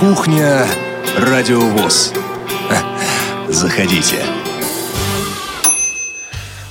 Кухня Радиовоз. Заходите.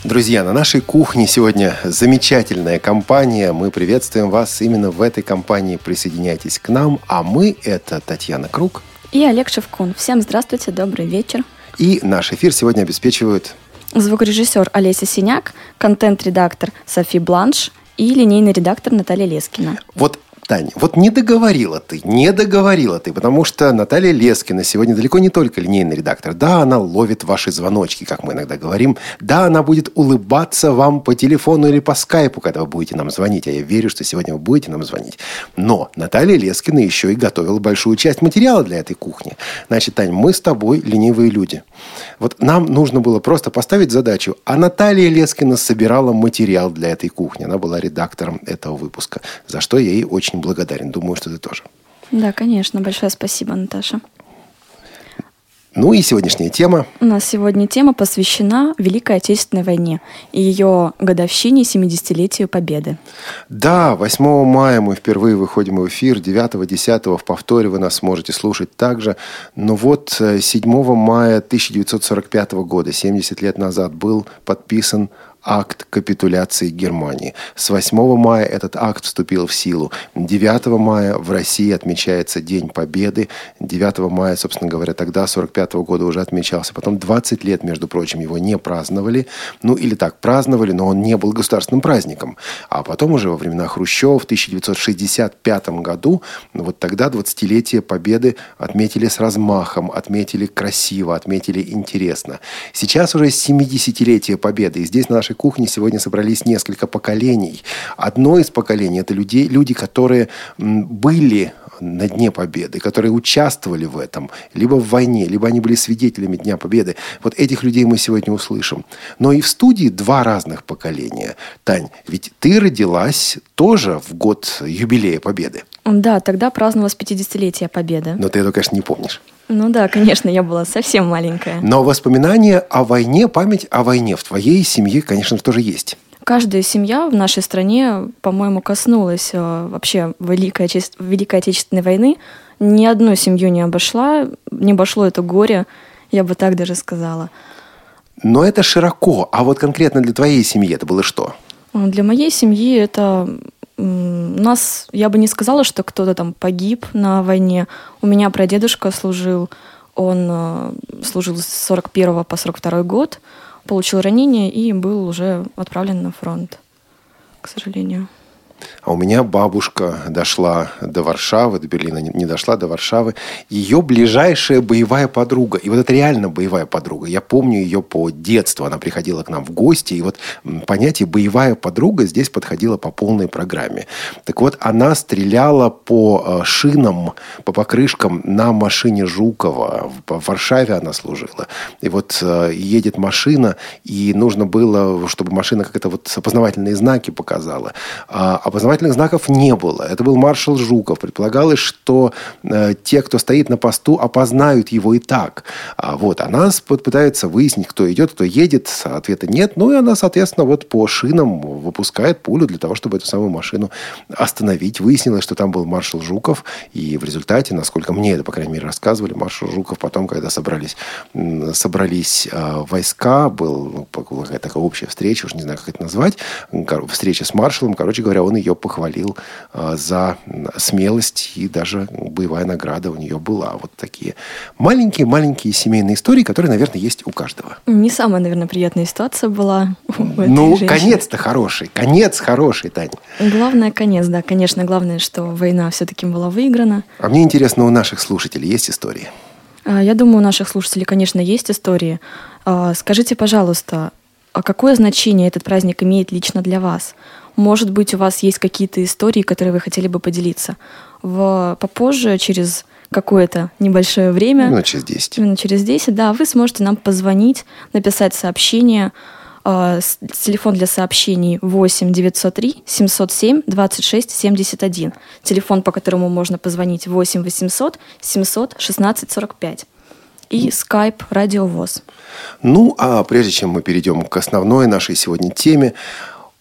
Друзья, на нашей кухне сегодня замечательная компания. Мы приветствуем вас именно в этой компании. Присоединяйтесь к нам. А мы – это Татьяна Круг. И Олег Шевкун. Всем здравствуйте, добрый вечер. И наш эфир сегодня обеспечивают звукорежиссер Олеся Синяк, контент-редактор Софи Бланш и линейный редактор Наталья Лескина. Вот Таня, вот не договорила ты, не договорила ты, потому что Наталья Лескина сегодня далеко не только линейный редактор. Да, она ловит ваши звоночки, как мы иногда говорим. Да, она будет улыбаться вам по телефону или по скайпу, когда вы будете нам звонить. А я верю, что сегодня вы будете нам звонить. Но Наталья Лескина еще и готовила большую часть материала для этой кухни. Значит, Таня, мы с тобой ленивые люди. Вот нам нужно было просто поставить задачу. А Наталья Лескина собирала материал для этой кухни. Она была редактором этого выпуска, за что я ей очень очень благодарен. Думаю, что ты тоже. Да, конечно. Большое спасибо, Наташа. Ну и сегодняшняя тема. У нас сегодня тема посвящена Великой Отечественной войне и ее годовщине 70-летию Победы. Да, 8 мая мы впервые выходим в эфир, 9-10 в повторе вы нас сможете слушать также. Но вот 7 э, мая 1945 года, 70 лет назад, был подписан акт капитуляции Германии. С 8 мая этот акт вступил в силу. 9 мая в России отмечается День Победы. 9 мая, собственно говоря, тогда, 45 -го года уже отмечался. Потом 20 лет, между прочим, его не праздновали. Ну, или так, праздновали, но он не был государственным праздником. А потом уже во времена Хрущева в 1965 году, ну, вот тогда 20-летие Победы отметили с размахом, отметили красиво, отметили интересно. Сейчас уже 70-летие Победы. И здесь на нашей кухне сегодня собрались несколько поколений. Одно из поколений – это людей, люди, которые были на Дне Победы, которые участвовали в этом, либо в войне, либо они были свидетелями Дня Победы. Вот этих людей мы сегодня услышим. Но и в студии два разных поколения. Тань, ведь ты родилась тоже в год юбилея Победы. Да, тогда праздновалось 50-летие Победы. Но ты это, конечно, не помнишь. Ну да, конечно, я была совсем маленькая. Но воспоминания о войне, память о войне в твоей семье, конечно же, тоже есть. Каждая семья в нашей стране, по-моему, коснулась э, вообще Великой, Великой Отечественной войны. Ни одну семью не обошла, не обошло это горе, я бы так даже сказала. Но это широко. А вот конкретно для твоей семьи это было что? Для моей семьи это у нас, я бы не сказала, что кто-то там погиб на войне. У меня прадедушка служил, он э, служил с 41 по 42 год, получил ранение и был уже отправлен на фронт, к сожалению. А у меня бабушка дошла до Варшавы, до Берлина не дошла, до Варшавы. Ее ближайшая боевая подруга. И вот это реально боевая подруга. Я помню ее по детству. Она приходила к нам в гости. И вот понятие боевая подруга здесь подходило по полной программе. Так вот, она стреляла по э, шинам, по покрышкам на машине Жукова. В Варшаве она служила. И вот э, едет машина, и нужно было, чтобы машина как-то вот опознавательные знаки показала. А Опознавательных знаков не было. Это был маршал Жуков. Предполагалось, что э, те, кто стоит на посту, опознают его и так. А вот она пытается выяснить, кто идет, кто едет. Ответа нет. Ну и она, соответственно, вот по шинам выпускает пулю для того, чтобы эту самую машину остановить. Выяснилось, что там был маршал Жуков. И в результате, насколько мне это, по крайней мере, рассказывали, маршал Жуков потом, когда собрались, собрались э, войска, был ну, такая общая встреча, уж не знаю, как это назвать, встреча с маршалом. Короче говоря, он ее похвалил э, за смелость, и даже боевая награда у нее была. Вот такие маленькие-маленькие семейные истории, которые, наверное, есть у каждого. Не самая, наверное, приятная ситуация была у Ну, конец-то хороший. Конец хороший, Таня. Главное, конец, да. Конечно, главное, что война все-таки была выиграна. А мне интересно, у наших слушателей есть истории? А, я думаю, у наших слушателей, конечно, есть истории. А, скажите, пожалуйста, а какое значение этот праздник имеет лично для вас? Может быть, у вас есть какие-то истории, которые вы хотели бы поделиться. В, попозже, через какое-то небольшое время... Именно через 10. Именно через 10, да, вы сможете нам позвонить, написать сообщение. Э, телефон для сообщений 8 903 707 26 71. Телефон, по которому можно позвонить 8 800 700 16 45. И skype радиовоз. Ну, а прежде чем мы перейдем к основной нашей сегодня теме,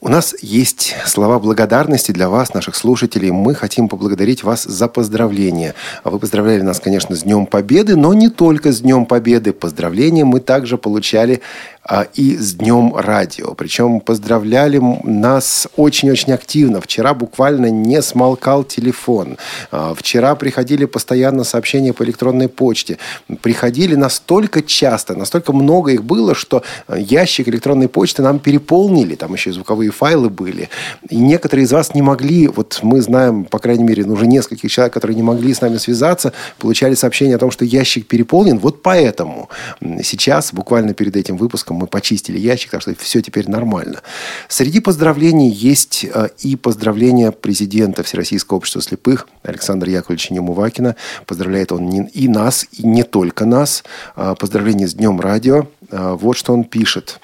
У нас есть слова благодарности для вас, наших слушателей. Мы хотим поблагодарить вас за поздравления. А вы поздравляли нас, конечно, с Днем Победы, но не только с Днем Победы. Поздравления мы также получали и с Днем Радио. Причем поздравляли нас очень-очень активно. Вчера буквально не смолкал телефон. А, вчера приходили постоянно сообщения по электронной почте. Приходили настолько часто, настолько много их было, что ящик электронной почты нам переполнили. Там еще и звуковые файлы были. И некоторые из вас не могли, вот мы знаем, по крайней мере, ну, уже нескольких человек, которые не могли с нами связаться, получали сообщение о том, что ящик переполнен. Вот поэтому сейчас, буквально перед этим выпуском, мы почистили ящик, так что все теперь нормально. Среди поздравлений есть э, и поздравления президента Всероссийского общества слепых Александра Яковлевича Немувакина. Поздравляет он и нас, и не только нас. Э, поздравления с Днем радио. Э, вот что он пишет.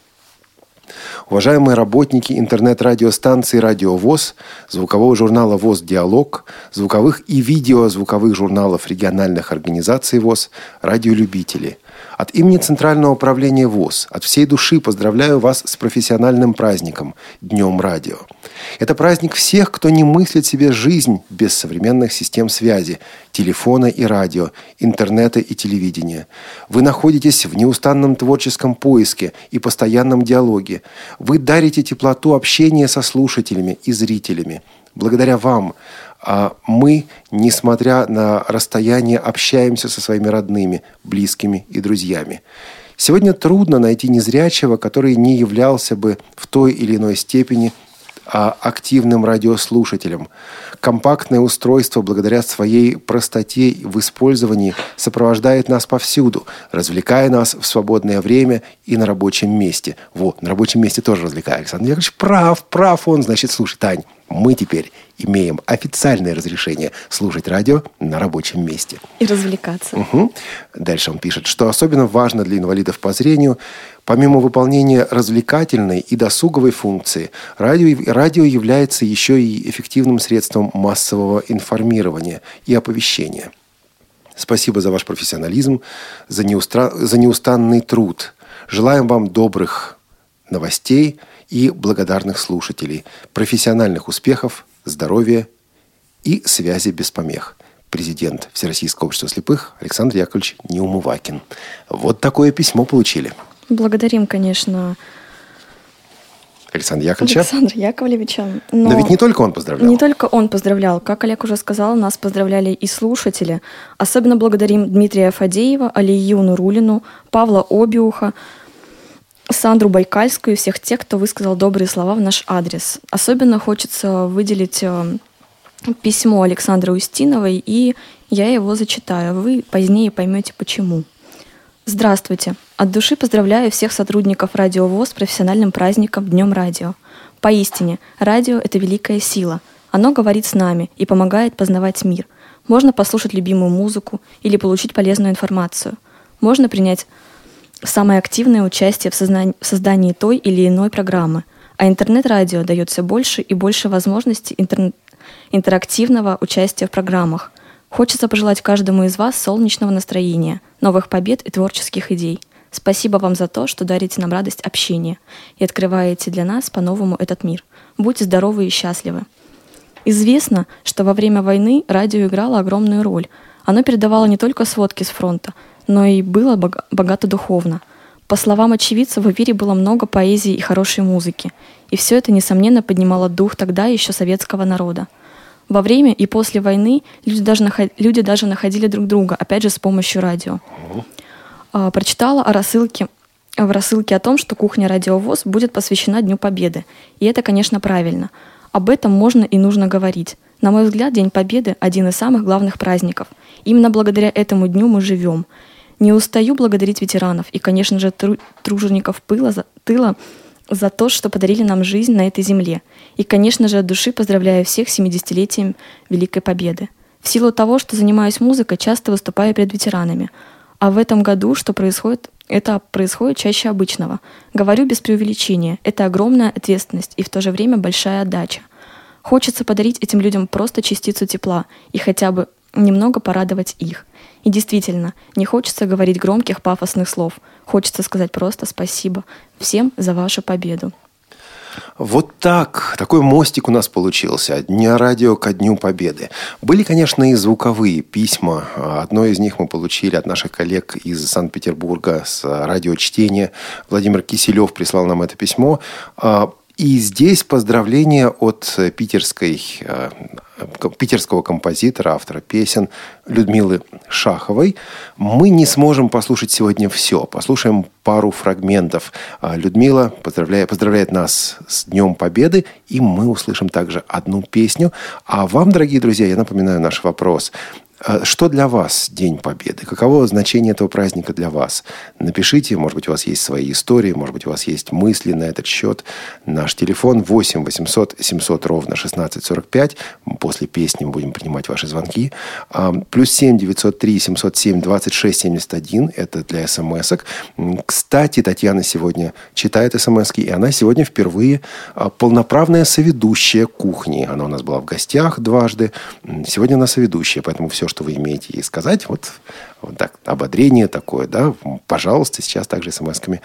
Уважаемые работники интернет-радиостанции «Радио ВОЗ», звукового журнала «ВОЗ Диалог», звуковых и видеозвуковых журналов региональных организаций ВОЗ, радиолюбители – от имени Центрального управления ВОЗ от всей души поздравляю вас с профессиональным праздником – Днем радио. Это праздник всех, кто не мыслит себе жизнь без современных систем связи, телефона и радио, интернета и телевидения. Вы находитесь в неустанном творческом поиске и постоянном диалоге. Вы дарите теплоту общения со слушателями и зрителями. Благодаря вам а мы, несмотря на расстояние, общаемся со своими родными, близкими и друзьями. Сегодня трудно найти незрячего, который не являлся бы в той или иной степени активным радиослушателем. Компактное устройство, благодаря своей простоте в использовании, сопровождает нас повсюду, развлекая нас в свободное время и на рабочем месте. Вот, на рабочем месте тоже развлекает. Александр Яковлевич прав, прав он. Значит, слушай, Тань, мы теперь имеем официальное разрешение слушать радио на рабочем месте. И развлекаться. Угу. Дальше он пишет, что особенно важно для инвалидов по зрению, помимо выполнения развлекательной и досуговой функции, радио, радио является еще и эффективным средством массового информирования и оповещения. Спасибо за ваш профессионализм, за, неустра... за неустанный труд. Желаем вам добрых новостей – и благодарных слушателей, профессиональных успехов, здоровья и связи без помех. Президент Всероссийского общества слепых Александр Яковлевич Неумывакин. Вот такое письмо получили. Благодарим, конечно, Александра Яковлевича. Александра Яковлевича. Но, но ведь не только он поздравлял. Не только он поздравлял. Как Олег уже сказал, нас поздравляли и слушатели. Особенно благодарим Дмитрия Фадеева, Алию Нурулину, Павла Обиуха, Сандру Байкальскую и всех тех, кто высказал добрые слова в наш адрес. Особенно хочется выделить э, письмо Александры Устиновой, и я его зачитаю. Вы позднее поймете почему. Здравствуйте. От души поздравляю всех сотрудников Радио ВОЗ с профессиональным праздником Днем Радио. Поистине, радио — это великая сила. Оно говорит с нами и помогает познавать мир. Можно послушать любимую музыку или получить полезную информацию. Можно принять самое активное участие в, сознании, в создании той или иной программы, а интернет-радио дает все больше и больше возможностей интер, интерактивного участия в программах. Хочется пожелать каждому из вас солнечного настроения, новых побед и творческих идей. Спасибо вам за то, что дарите нам радость общения и открываете для нас по-новому этот мир. Будьте здоровы и счастливы. Известно, что во время войны радио играло огромную роль. Оно передавало не только сводки с фронта, но и было богато духовно. По словам очевидцев, в эфире было много поэзии и хорошей музыки, и все это, несомненно, поднимало дух тогда еще советского народа. Во время и после войны люди даже, люди даже находили друг друга, опять же, с помощью радио. А, прочитала о рассылке, в рассылке о том, что кухня «Радиовоз» будет посвящена Дню Победы. И это, конечно, правильно. Об этом можно и нужно говорить. На мой взгляд, День Победы – один из самых главных праздников. Именно благодаря этому дню мы живем – не устаю благодарить ветеранов и, конечно же, тру- тружеников пыла за, тыла за то, что подарили нам жизнь на этой земле. И, конечно же, от души поздравляю всех с 70-летием Великой Победы. В силу того, что занимаюсь музыкой, часто выступаю перед ветеранами. А в этом году что происходит? Это происходит чаще обычного. Говорю без преувеличения. Это огромная ответственность и в то же время большая отдача. Хочется подарить этим людям просто частицу тепла и хотя бы немного порадовать их. И действительно, не хочется говорить громких пафосных слов. Хочется сказать просто спасибо всем за вашу победу. Вот так, такой мостик у нас получился. От Дня радио ко Дню Победы. Были, конечно, и звуковые письма. Одно из них мы получили от наших коллег из Санкт-Петербурга с радиочтения. Владимир Киселев прислал нам это письмо. И здесь поздравление от питерской, э, питерского композитора, автора песен Людмилы Шаховой. Мы не сможем послушать сегодня все. Послушаем пару фрагментов. А, Людмила поздравляет, поздравляет нас с Днем Победы, и мы услышим также одну песню. А вам, дорогие друзья, я напоминаю наш вопрос. А что для вас День Победы? Каково значение этого праздника для вас? Напишите, может быть, у вас есть свои истории, может быть, у вас есть мысли на этот счет. Наш телефон 8 800 700 ровно 1645. После песни мы будем принимать ваши звонки. А, плюс 7 903 707 26 71. Это для смс -ок. Кстати, Татьяна сегодня читает смс и она сегодня впервые а, полноправная соведущая кухни. Она у нас была в гостях дважды. Сегодня она соведущая, поэтому все, что вы имеете ей сказать, вот, вот так, ободрение такое, да, пожалуйста, сейчас также смс-ками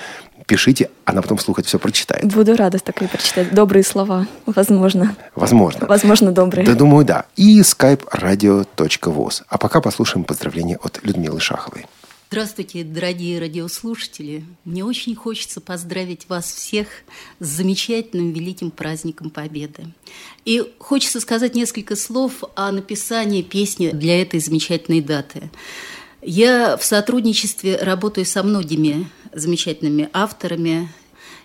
пишите, она потом вслух это все прочитает. Буду рада такое прочитать. Добрые слова, возможно. Возможно. Возможно, добрые. Да, думаю, да. И skype radio.voz. А пока послушаем поздравления от Людмилы Шаховой. Здравствуйте, дорогие радиослушатели. Мне очень хочется поздравить вас всех с замечательным великим праздником Победы. И хочется сказать несколько слов о написании песни для этой замечательной даты. Я в сотрудничестве работаю со многими замечательными авторами.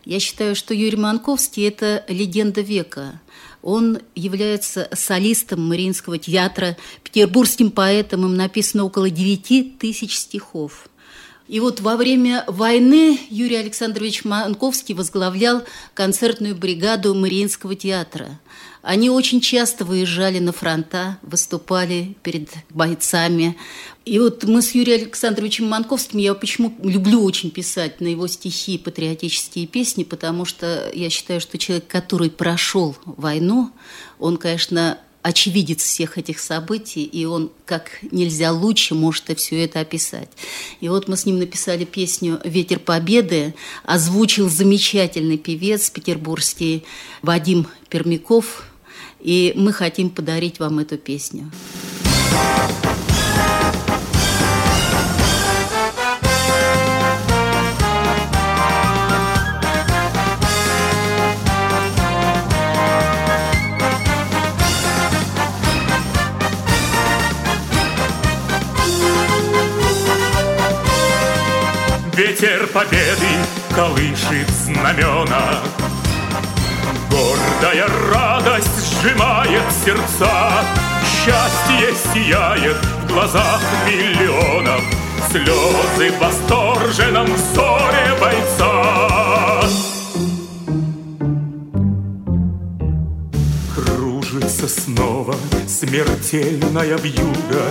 Я считаю, что Юрий Манковский – это легенда века. Он является солистом Мариинского театра, петербургским поэтом. Им написано около 9 тысяч стихов. И вот во время войны Юрий Александрович Манковский возглавлял концертную бригаду Мариинского театра. Они очень часто выезжали на фронта, выступали перед бойцами. И вот мы с Юрием Александровичем Манковским, я почему люблю очень писать на его стихи патриотические песни, потому что я считаю, что человек, который прошел войну, он, конечно, очевидец всех этих событий, и он как нельзя лучше может и все это описать. И вот мы с ним написали песню «Ветер Победы», озвучил замечательный певец петербургский Вадим Пермяков, и мы хотим подарить вам эту песню. Ветер победы колышет знамена Гордая радость сжимает сердца. Счастье сияет в глазах миллионов. Слезы в восторженном взоре бойца. Кружится снова смертельная вьюга.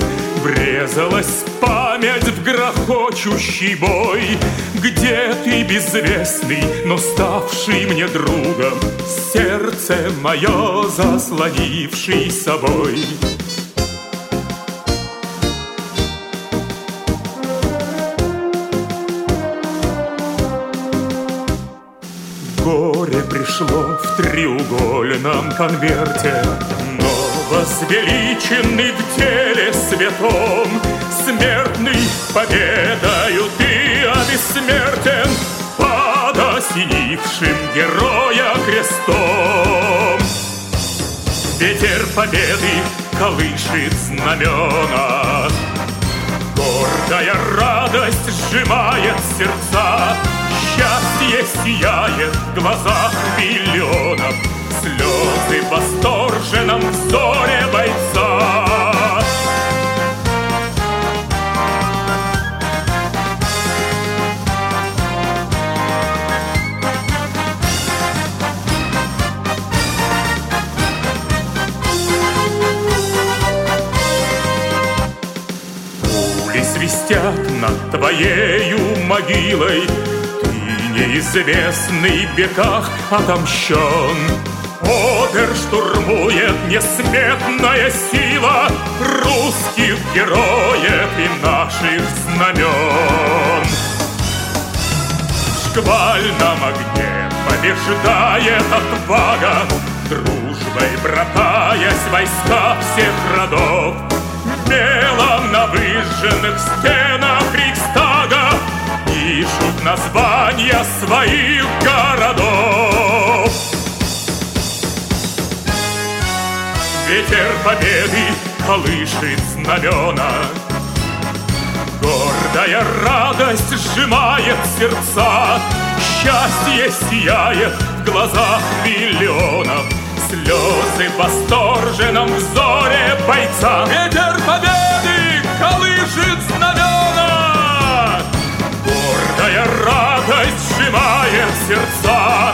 Врезалась память в грохочущий бой. Где ты, безвестный, но ставший мне другом? Сердце мое заслонивший собой. Горе пришло в треугольном конверте Возвеличенный в теле святом, Смертный победою ты обессмертен Под осенившим героя крестом. Ветер победы колышет знамена, Гордая радость сжимает сердца, Счастье сияет в глазах миллионов, слезы восторженном взоре бойца. Над твоею могилой, Ты неизвестный в веках отомщен. Одер штурмует несметная сила Русских героев и наших знамен. шквальном огне побеждает отвага, Дружбой братаясь войска всех родов, Белом на выжженных стенах Рейхстага Пишут названия своих городов. Ветер победы колышет знамена, Гордая радость сжимает сердца, Счастье сияет в глазах миллионов, Слезы в восторженном взоре бойца. Ветер победы колышет знамена, Гордая радость сжимает сердца,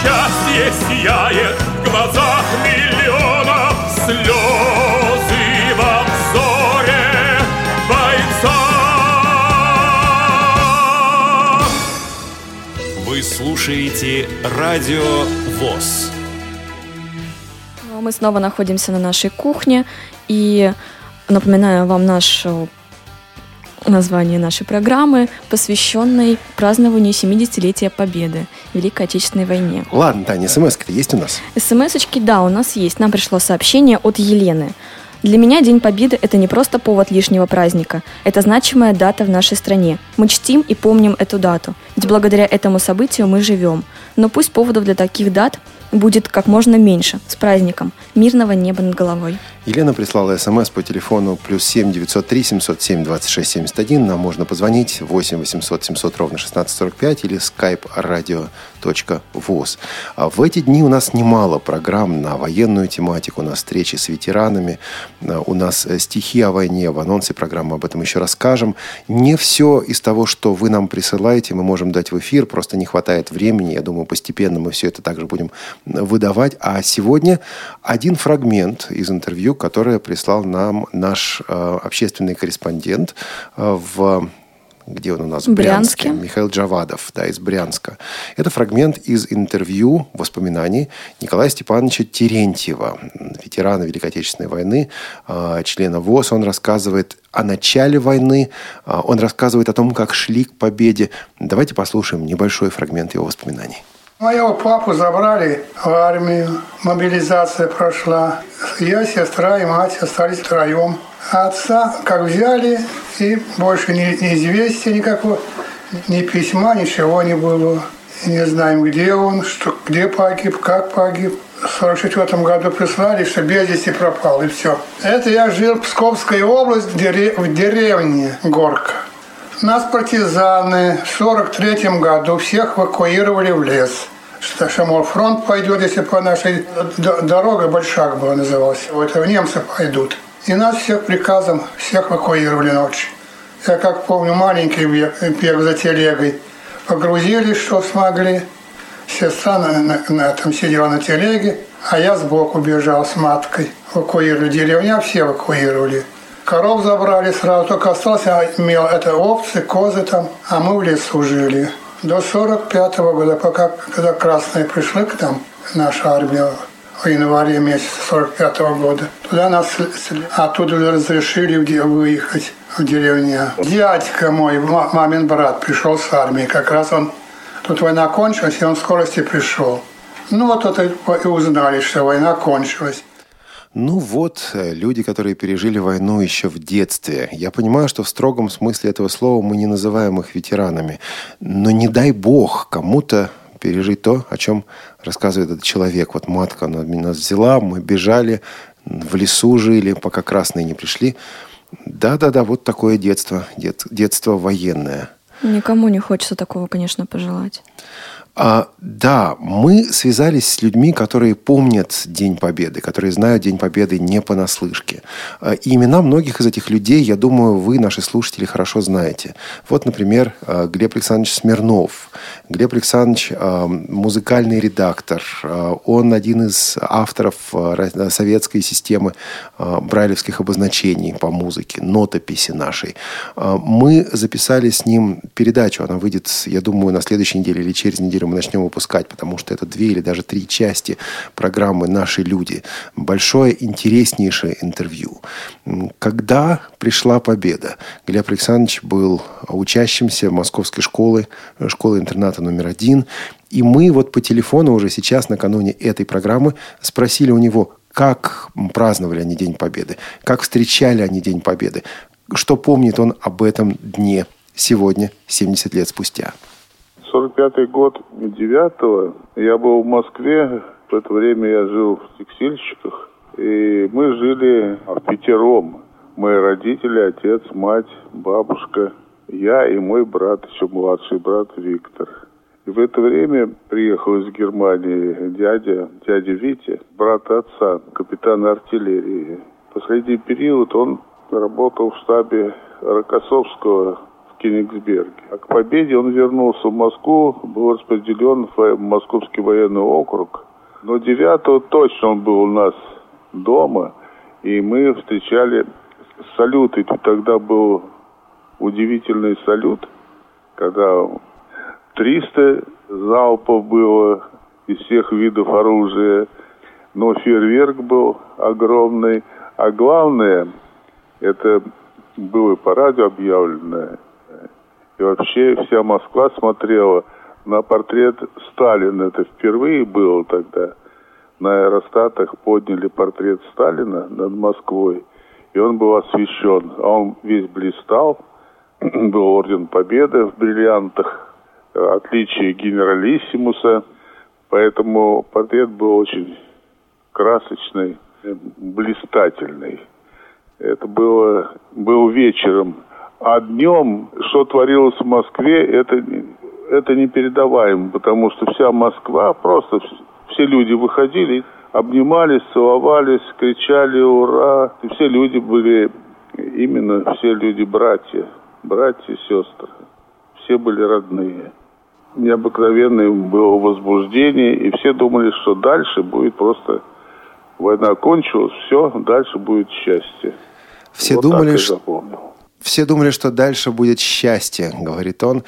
Счастье сияет в глазах миллионов, Слезы во взоре бойца. Вы слушаете Радио ВОЗ. Мы снова находимся на нашей кухне и напоминаю вам наше название нашей программы, посвященной празднованию 70-летия Победы в Великой Отечественной войне. Ладно, Таня, смс есть у нас? СМС-очки, да, у нас есть. Нам пришло сообщение от Елены. Для меня День Победы – это не просто повод лишнего праздника. Это значимая дата в нашей стране. Мы чтим и помним эту дату. Ведь благодаря этому событию мы живем. Но пусть поводов для таких дат будет как можно меньше. С праздником. Мирного неба над головой. Елена прислала смс по телефону плюс 7 903 707 26 71. Нам можно позвонить 8 800 700 ровно 1645 или skype radio.voz. А в эти дни у нас немало программ на военную тематику, у нас встречи с ветеранами, а, у нас э, стихи о войне, в анонсе программы об этом еще расскажем. Не все из того, что вы нам присылаете, мы можем дать в эфир, просто не хватает времени. Я думаю, постепенно мы все это также будем выдавать. А сегодня один фрагмент из интервью, которое прислал нам наш э, общественный корреспондент э, в где он у нас? В Брянске. Михаил Джавадов, да, из Брянска. Это фрагмент из интервью, воспоминаний Николая Степановича Терентьева, ветерана Великой Отечественной войны, э, члена ВОЗ. Он рассказывает о начале войны, э, он рассказывает о том, как шли к победе. Давайте послушаем небольшой фрагмент его воспоминаний. Моего папу забрали в армию, мобилизация прошла. Я, сестра и мать остались втроем. А отца как взяли, и больше ни, ни известия никакого, ни письма, ничего не было. И не знаем, где он, что, где погиб, как погиб. В 44 году прислали, что без вести пропал, и все. Это я жил в Псковской области, в, дере, в деревне Горка. Нас партизаны в 43 году всех эвакуировали в лес. Что, что, мол, фронт пойдет, если по нашей дорога Большак была называлась. Вот это немцы пойдут. И нас всех приказом, всех эвакуировали ночью. Я как помню, маленький бег за телегой. Погрузили, что смогли. Сестра на, на, на этом сидела на телеге, а я сбоку бежал с маткой. Эвакуировали деревня, все эвакуировали. Коров забрали сразу, только остался мел, это овцы, козы там, а мы в лесу жили. До 45 -го года, пока когда красные пришли к нам, наша армия, в январе месяце 45 -го года, туда нас оттуда разрешили выехать в деревню. Дядька мой, мамин брат, пришел с армии, как раз он, тут война кончилась, и он в скорости пришел. Ну вот это и узнали, что война кончилась. Ну вот, э, люди, которые пережили войну еще в детстве. Я понимаю, что в строгом смысле этого слова мы не называем их ветеранами. Но не дай бог кому-то пережить то, о чем рассказывает этот человек. Вот матка она нас взяла, мы бежали, в лесу жили, пока красные не пришли. Да-да-да, вот такое детство, дет, детство военное. Никому не хочется такого, конечно, пожелать. А, да, мы связались с людьми, которые помнят День Победы, которые знают День Победы не понаслышке. А, и имена многих из этих людей, я думаю, вы, наши слушатели, хорошо знаете. Вот, например, а, Глеб Александрович Смирнов. Глеб Александрович а, музыкальный редактор. Он один из авторов советской системы брайлевских обозначений по музыке, нотописи нашей. Мы записали с ним передачу, она выйдет, я думаю, на следующей неделе или через неделю мы начнем выпускать, потому что это две или даже три части программы «Наши люди». Большое, интереснейшее интервью. Когда пришла победа? Глеб Александрович был учащимся московской школы, школы-интерната номер один. И мы вот по телефону уже сейчас, накануне этой программы, спросили у него, как праздновали они День Победы, как встречали они День Победы, что помнит он об этом дне сегодня, 70 лет спустя. 45-й год 9 я был в Москве, в это время я жил в текстильщиках, и мы жили в пятером. Мои родители, отец, мать, бабушка, я и мой брат, еще младший брат Виктор. И в это время приехал из Германии дядя, дядя Витя, брат отца, капитан артиллерии. Последний период он работал в штабе Рокоссовского Кенигсберге. А к победе он вернулся в Москву, был распределен в Московский военный округ. Но 9 точно он был у нас дома, и мы встречали салют. И тогда был удивительный салют, когда 300 залпов было из всех видов оружия, но фейерверк был огромный. А главное, это было по радио объявлено. И вообще вся Москва смотрела на портрет Сталина. Это впервые было тогда. На аэростатах подняли портрет Сталина над Москвой. И он был освещен. А он весь блистал. Был орден Победы в бриллиантах. Отличие генералиссимуса. Поэтому портрет был очень красочный, блистательный. Это было, был вечером. А днем, что творилось в Москве, это, это непередаваемо, потому что вся Москва, просто все люди выходили, обнимались, целовались, кричали «Ура!». И все люди были, именно все люди братья, братья сестры. Все были родные. Необыкновенное было возбуждение, и все думали, что дальше будет просто война кончилась, все, дальше будет счастье. Все вот думали, что... Все думали, что дальше будет счастье, говорит он.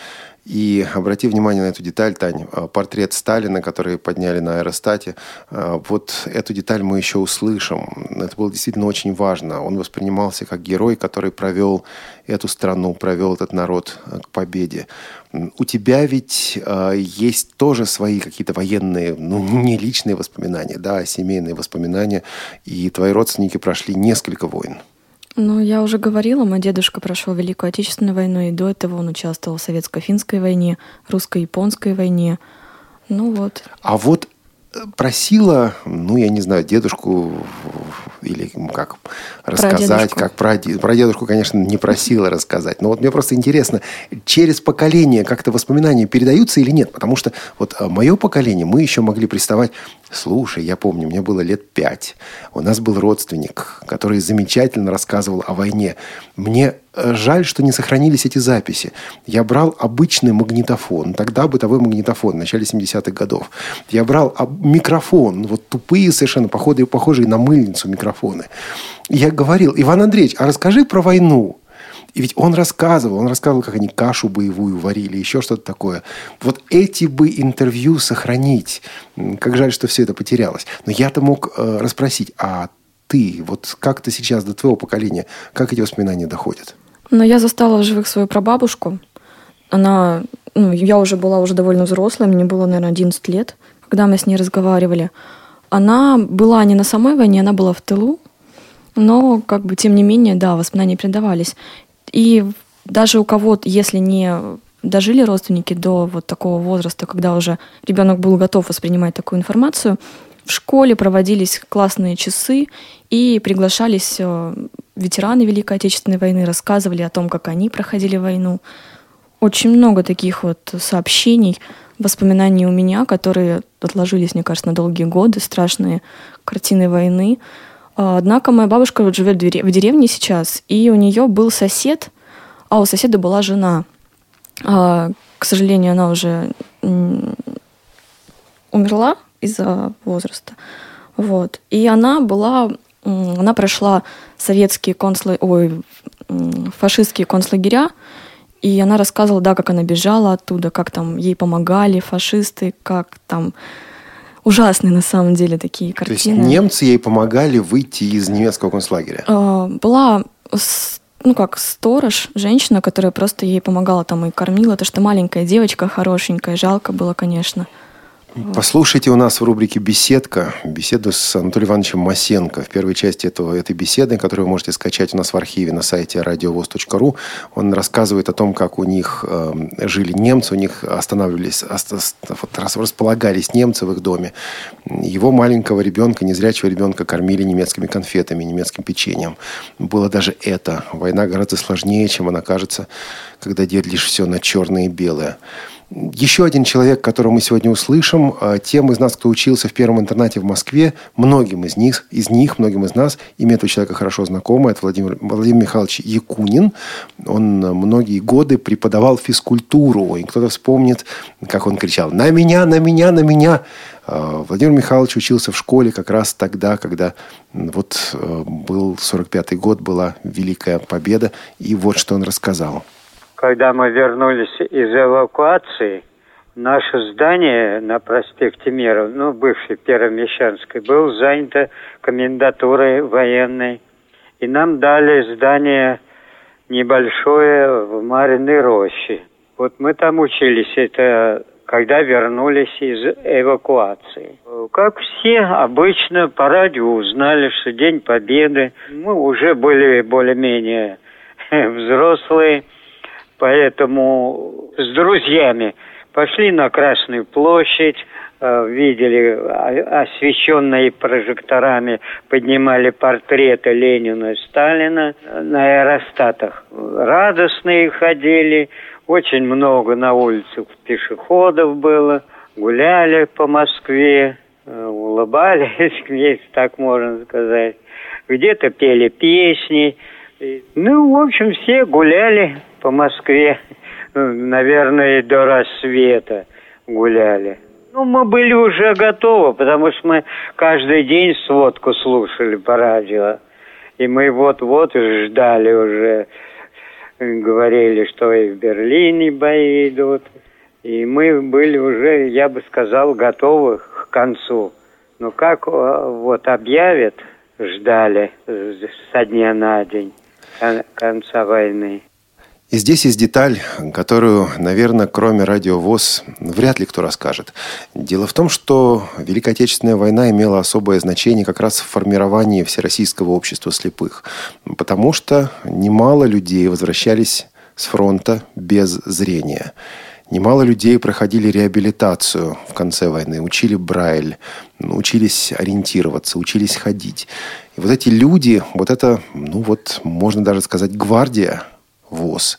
И обрати внимание на эту деталь, Тань. Э, портрет Сталина, который подняли на аэростате. Э, вот эту деталь мы еще услышим. Это было действительно очень важно. Он воспринимался как герой, который провел эту страну, провел этот народ э, к победе. У тебя ведь есть тоже свои какие-то военные, ну, не личные воспоминания, да, а семейные воспоминания. И твои родственники прошли несколько войн. Ну, я уже говорила, мой дедушка прошел Великую Отечественную войну, и до этого он участвовал в Советско-финской войне, русско-японской войне. Ну вот. А вот просила, ну, я не знаю, дедушку или как рассказать, про как про, про дедушку, конечно, не просила рассказать. Но вот мне просто интересно, через поколение как-то воспоминания передаются или нет? Потому что вот а, мое поколение, мы еще могли приставать, слушай, я помню, мне было лет пять, у нас был родственник, который замечательно рассказывал о войне. Мне Э, жаль, что не сохранились эти записи. Я брал обычный магнитофон, тогда бытовой магнитофон, в начале 70-х годов. Я брал микрофон, вот тупые совершенно, похожие, похожие на мыльницу микрофоны. Я говорил, Иван Андреевич, а расскажи про войну. И ведь он рассказывал, он рассказывал, как они кашу боевую варили, еще что-то такое. Вот эти бы интервью сохранить. Как жаль, что все это потерялось. Но я-то мог э, расспросить, а ты, вот как ты сейчас до твоего поколения, как эти воспоминания доходят? Но я застала в живых свою прабабушку. Она, ну, я уже была уже довольно взрослая, мне было, наверное, 11 лет, когда мы с ней разговаривали. Она была не на самой войне, она была в тылу, но, как бы, тем не менее, да, воспоминания передавались. И даже у кого, если не дожили родственники до вот такого возраста, когда уже ребенок был готов воспринимать такую информацию, в школе проводились классные часы и приглашались э, ветераны Великой Отечественной войны, рассказывали о том, как они проходили войну. Очень много таких вот сообщений, воспоминаний у меня, которые отложились, мне кажется, на долгие годы, страшные картины войны. А, однако моя бабушка вот живет в деревне сейчас, и у нее был сосед, а у соседа была жена. А, к сожалению, она уже умерла, из-за возраста. Вот. И она была, она прошла советские концлагеря, ой, фашистские концлагеря, И она рассказывала, да, как она бежала оттуда, как там ей помогали фашисты, как там ужасные на самом деле такие картины. То есть немцы ей помогали выйти из немецкого концлагеря? А, была ну как, сторож, женщина, которая просто ей помогала там и кормила, то что маленькая девочка хорошенькая, жалко было, конечно. Послушайте у нас в рубрике «Беседка» беседу с Анатолием Ивановичем Масенко. В первой части этого, этой беседы, которую вы можете скачать у нас в архиве на сайте радиовоз.ру, он рассказывает о том, как у них э, жили немцы, у них останавливались, вот, располагались немцы в их доме. Его маленького ребенка, незрячего ребенка кормили немецкими конфетами, немецким печеньем. Было даже это. Война гораздо сложнее, чем она кажется, когда делишь все на черное и белое. Еще один человек, которого мы сегодня услышим, а, тем из нас, кто учился в первом интернате в Москве, многим из них, из них, многим из нас, имя этого человека хорошо знакомо, это Владимир, Владимир Михайлович Якунин. Он многие годы преподавал физкультуру, и кто-то вспомнит, как он кричал «На меня, на меня, на меня!» а, Владимир Михайлович учился в школе как раз тогда, когда вот э, был 45-й год, была Великая Победа, и вот что он рассказал – когда мы вернулись из эвакуации, наше здание на проспекте Мира, ну, бывшей Первомещанской, было занято комендатурой военной. И нам дали здание небольшое в Мариной роще. Вот мы там учились, это когда вернулись из эвакуации. Как все обычно по радио узнали, что День Победы. Мы уже были более-менее взрослые – Поэтому с друзьями пошли на Красную площадь, э, видели освещенные прожекторами, поднимали портреты Ленина и Сталина на аэростатах. Радостные ходили, очень много на улицах пешеходов было, гуляли по Москве, э, улыбались, если так можно сказать. Где-то пели песни. Ну, в общем, все гуляли по Москве, наверное, до рассвета гуляли. Ну, мы были уже готовы, потому что мы каждый день сводку слушали по радио. И мы вот-вот ждали уже, говорили, что и в Берлине бои идут. И мы были уже, я бы сказал, готовы к концу. Но как вот объявят, ждали со дня на день конца войны. И здесь есть деталь, которую, наверное, кроме радиовоз, вряд ли кто расскажет. Дело в том, что Великая Отечественная война имела особое значение как раз в формировании Всероссийского общества слепых. Потому что немало людей возвращались с фронта без зрения. Немало людей проходили реабилитацию в конце войны, учили Брайль, учились ориентироваться, учились ходить. И вот эти люди, вот это, ну вот, можно даже сказать, гвардия ВОЗ.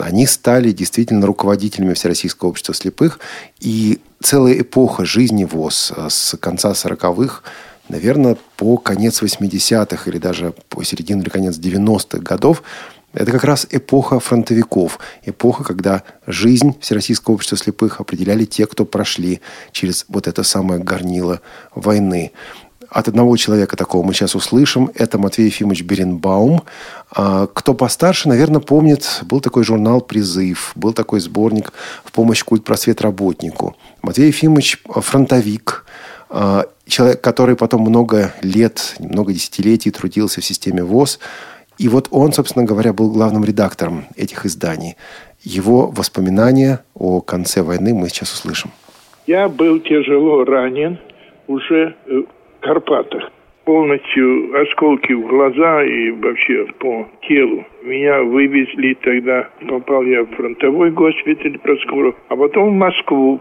Они стали действительно руководителями Всероссийского общества слепых. И целая эпоха жизни ВОЗ э, с конца 40-х, наверное, по конец 80-х или даже по середину или конец 90-х годов, это как раз эпоха фронтовиков. Эпоха, когда жизнь Всероссийского общества слепых определяли те, кто прошли через вот это самое горнило войны от одного человека такого мы сейчас услышим. Это Матвей Ефимович Беренбаум. А, кто постарше, наверное, помнит, был такой журнал «Призыв», был такой сборник «В помощь культ просвет работнику». Матвей Ефимович – фронтовик, а, человек, который потом много лет, много десятилетий трудился в системе ВОЗ. И вот он, собственно говоря, был главным редактором этих изданий. Его воспоминания о конце войны мы сейчас услышим. Я был тяжело ранен уже э, Карпатах. Полностью осколки в глаза и вообще по телу. Меня вывезли тогда, попал я в фронтовой госпиталь Проскуров, а потом в Москву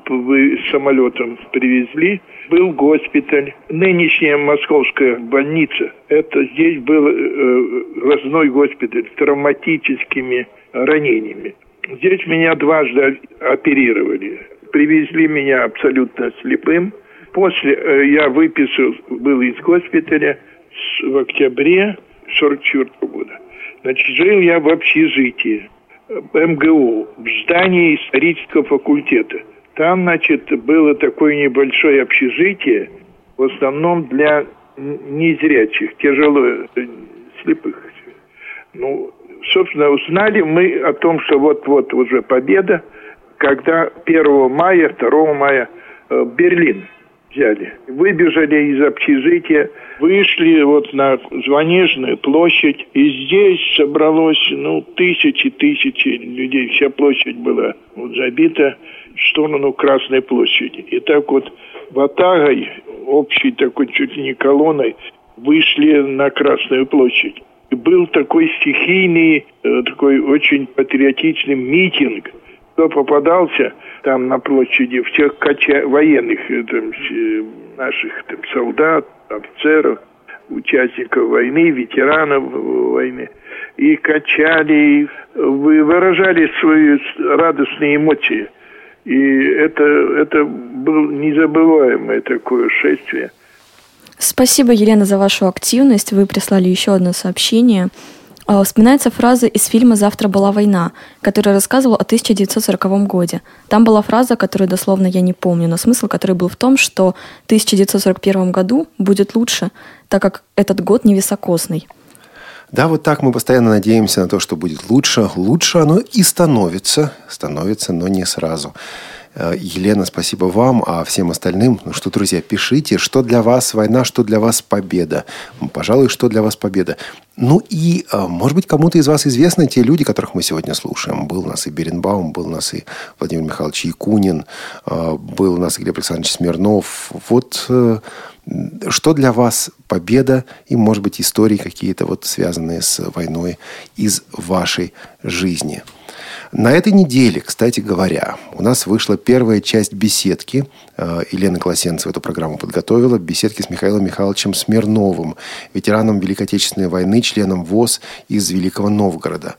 самолетом привезли. Был госпиталь, нынешняя московская больница. Это здесь был э, глазной госпиталь с травматическими ранениями. Здесь меня дважды оперировали. Привезли меня абсолютно слепым – После э, я выписал, был из госпиталя в октябре 44 года. Значит, жил я в общежитии МГУ, в здании исторического факультета. Там, значит, было такое небольшое общежитие, в основном для незрячих, тяжело э, слепых. Ну, собственно, узнали мы о том, что вот-вот уже победа, когда 1 мая, 2 мая э, Берлин взяли. Выбежали из общежития, вышли вот на Звонежную площадь, и здесь собралось, ну, тысячи, тысячи людей. Вся площадь была вот забита в сторону Красной площади. И так вот ватагой, общей такой чуть ли не колонной, вышли на Красную площадь. И был такой стихийный, э, такой очень патриотичный митинг. Кто попадался там на площади, всех кача... военных э, там, э, наших там, солдат, офицеров, участников войны, ветеранов войны, и качали, выражали свои радостные эмоции. И это, это было незабываемое такое шествие – Спасибо, Елена, за вашу активность. Вы прислали еще одно сообщение. А, вспоминается фраза из фильма «Завтра была война», который рассказывал о 1940 годе. Там была фраза, которую дословно я не помню, но смысл который был в том, что в 1941 году будет лучше, так как этот год невисокосный. Да, вот так мы постоянно надеемся на то, что будет лучше. Лучше оно и становится. Становится, но не сразу. Э, Елена, спасибо вам, а всем остальным, ну что, друзья, пишите, что для вас война, что для вас победа. Пожалуй, что для вас победа. Ну и, э, может быть, кому-то из вас известны те люди, которых мы сегодня слушаем. Был у нас и Беренбаум, был у нас и Владимир Михайлович Якунин, э, был у нас и Глеб Александрович Смирнов. Вот что для вас победа и, может быть, истории какие-то вот связанные с войной из вашей жизни – на этой неделе, кстати говоря, у нас вышла первая часть беседки. Э, Елена Колосенцева эту программу подготовила. Беседки с Михаилом Михайловичем Смирновым, ветераном Великой Отечественной войны, членом ВОЗ из Великого Новгорода.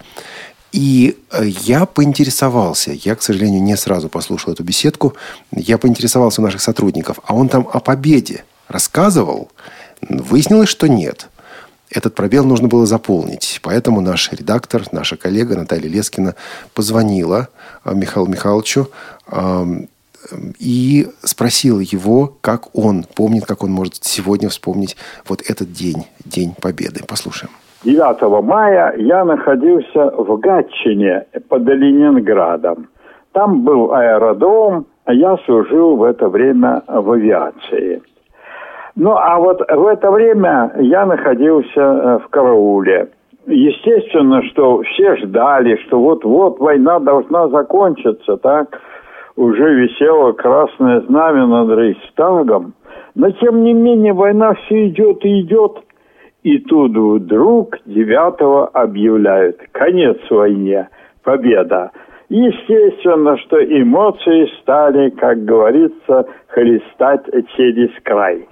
И э, я поинтересовался, я, к сожалению, не сразу послушал эту беседку, я поинтересовался у наших сотрудников, а он там о победе рассказывал? Выяснилось, что нет – этот пробел нужно было заполнить. Поэтому наш редактор, наша коллега Наталья Лескина позвонила а, Михаилу Михайловичу и спросила его, как он помнит, как он может сегодня вспомнить вот этот день, День Победы. Послушаем. 9 мая я находился в Гатчине под Ленинградом. Там был аэродром, а я служил в это время в авиации. Ну, а вот в это время я находился э, в карауле. Естественно, что все ждали, что вот-вот война должна закончиться, так? Уже висело красное знамя над Рейхстагом. Но, тем не менее, война все идет и идет. И тут вдруг 9 объявляют конец войне, победа. Естественно, что эмоции стали, как говорится, хлестать через край.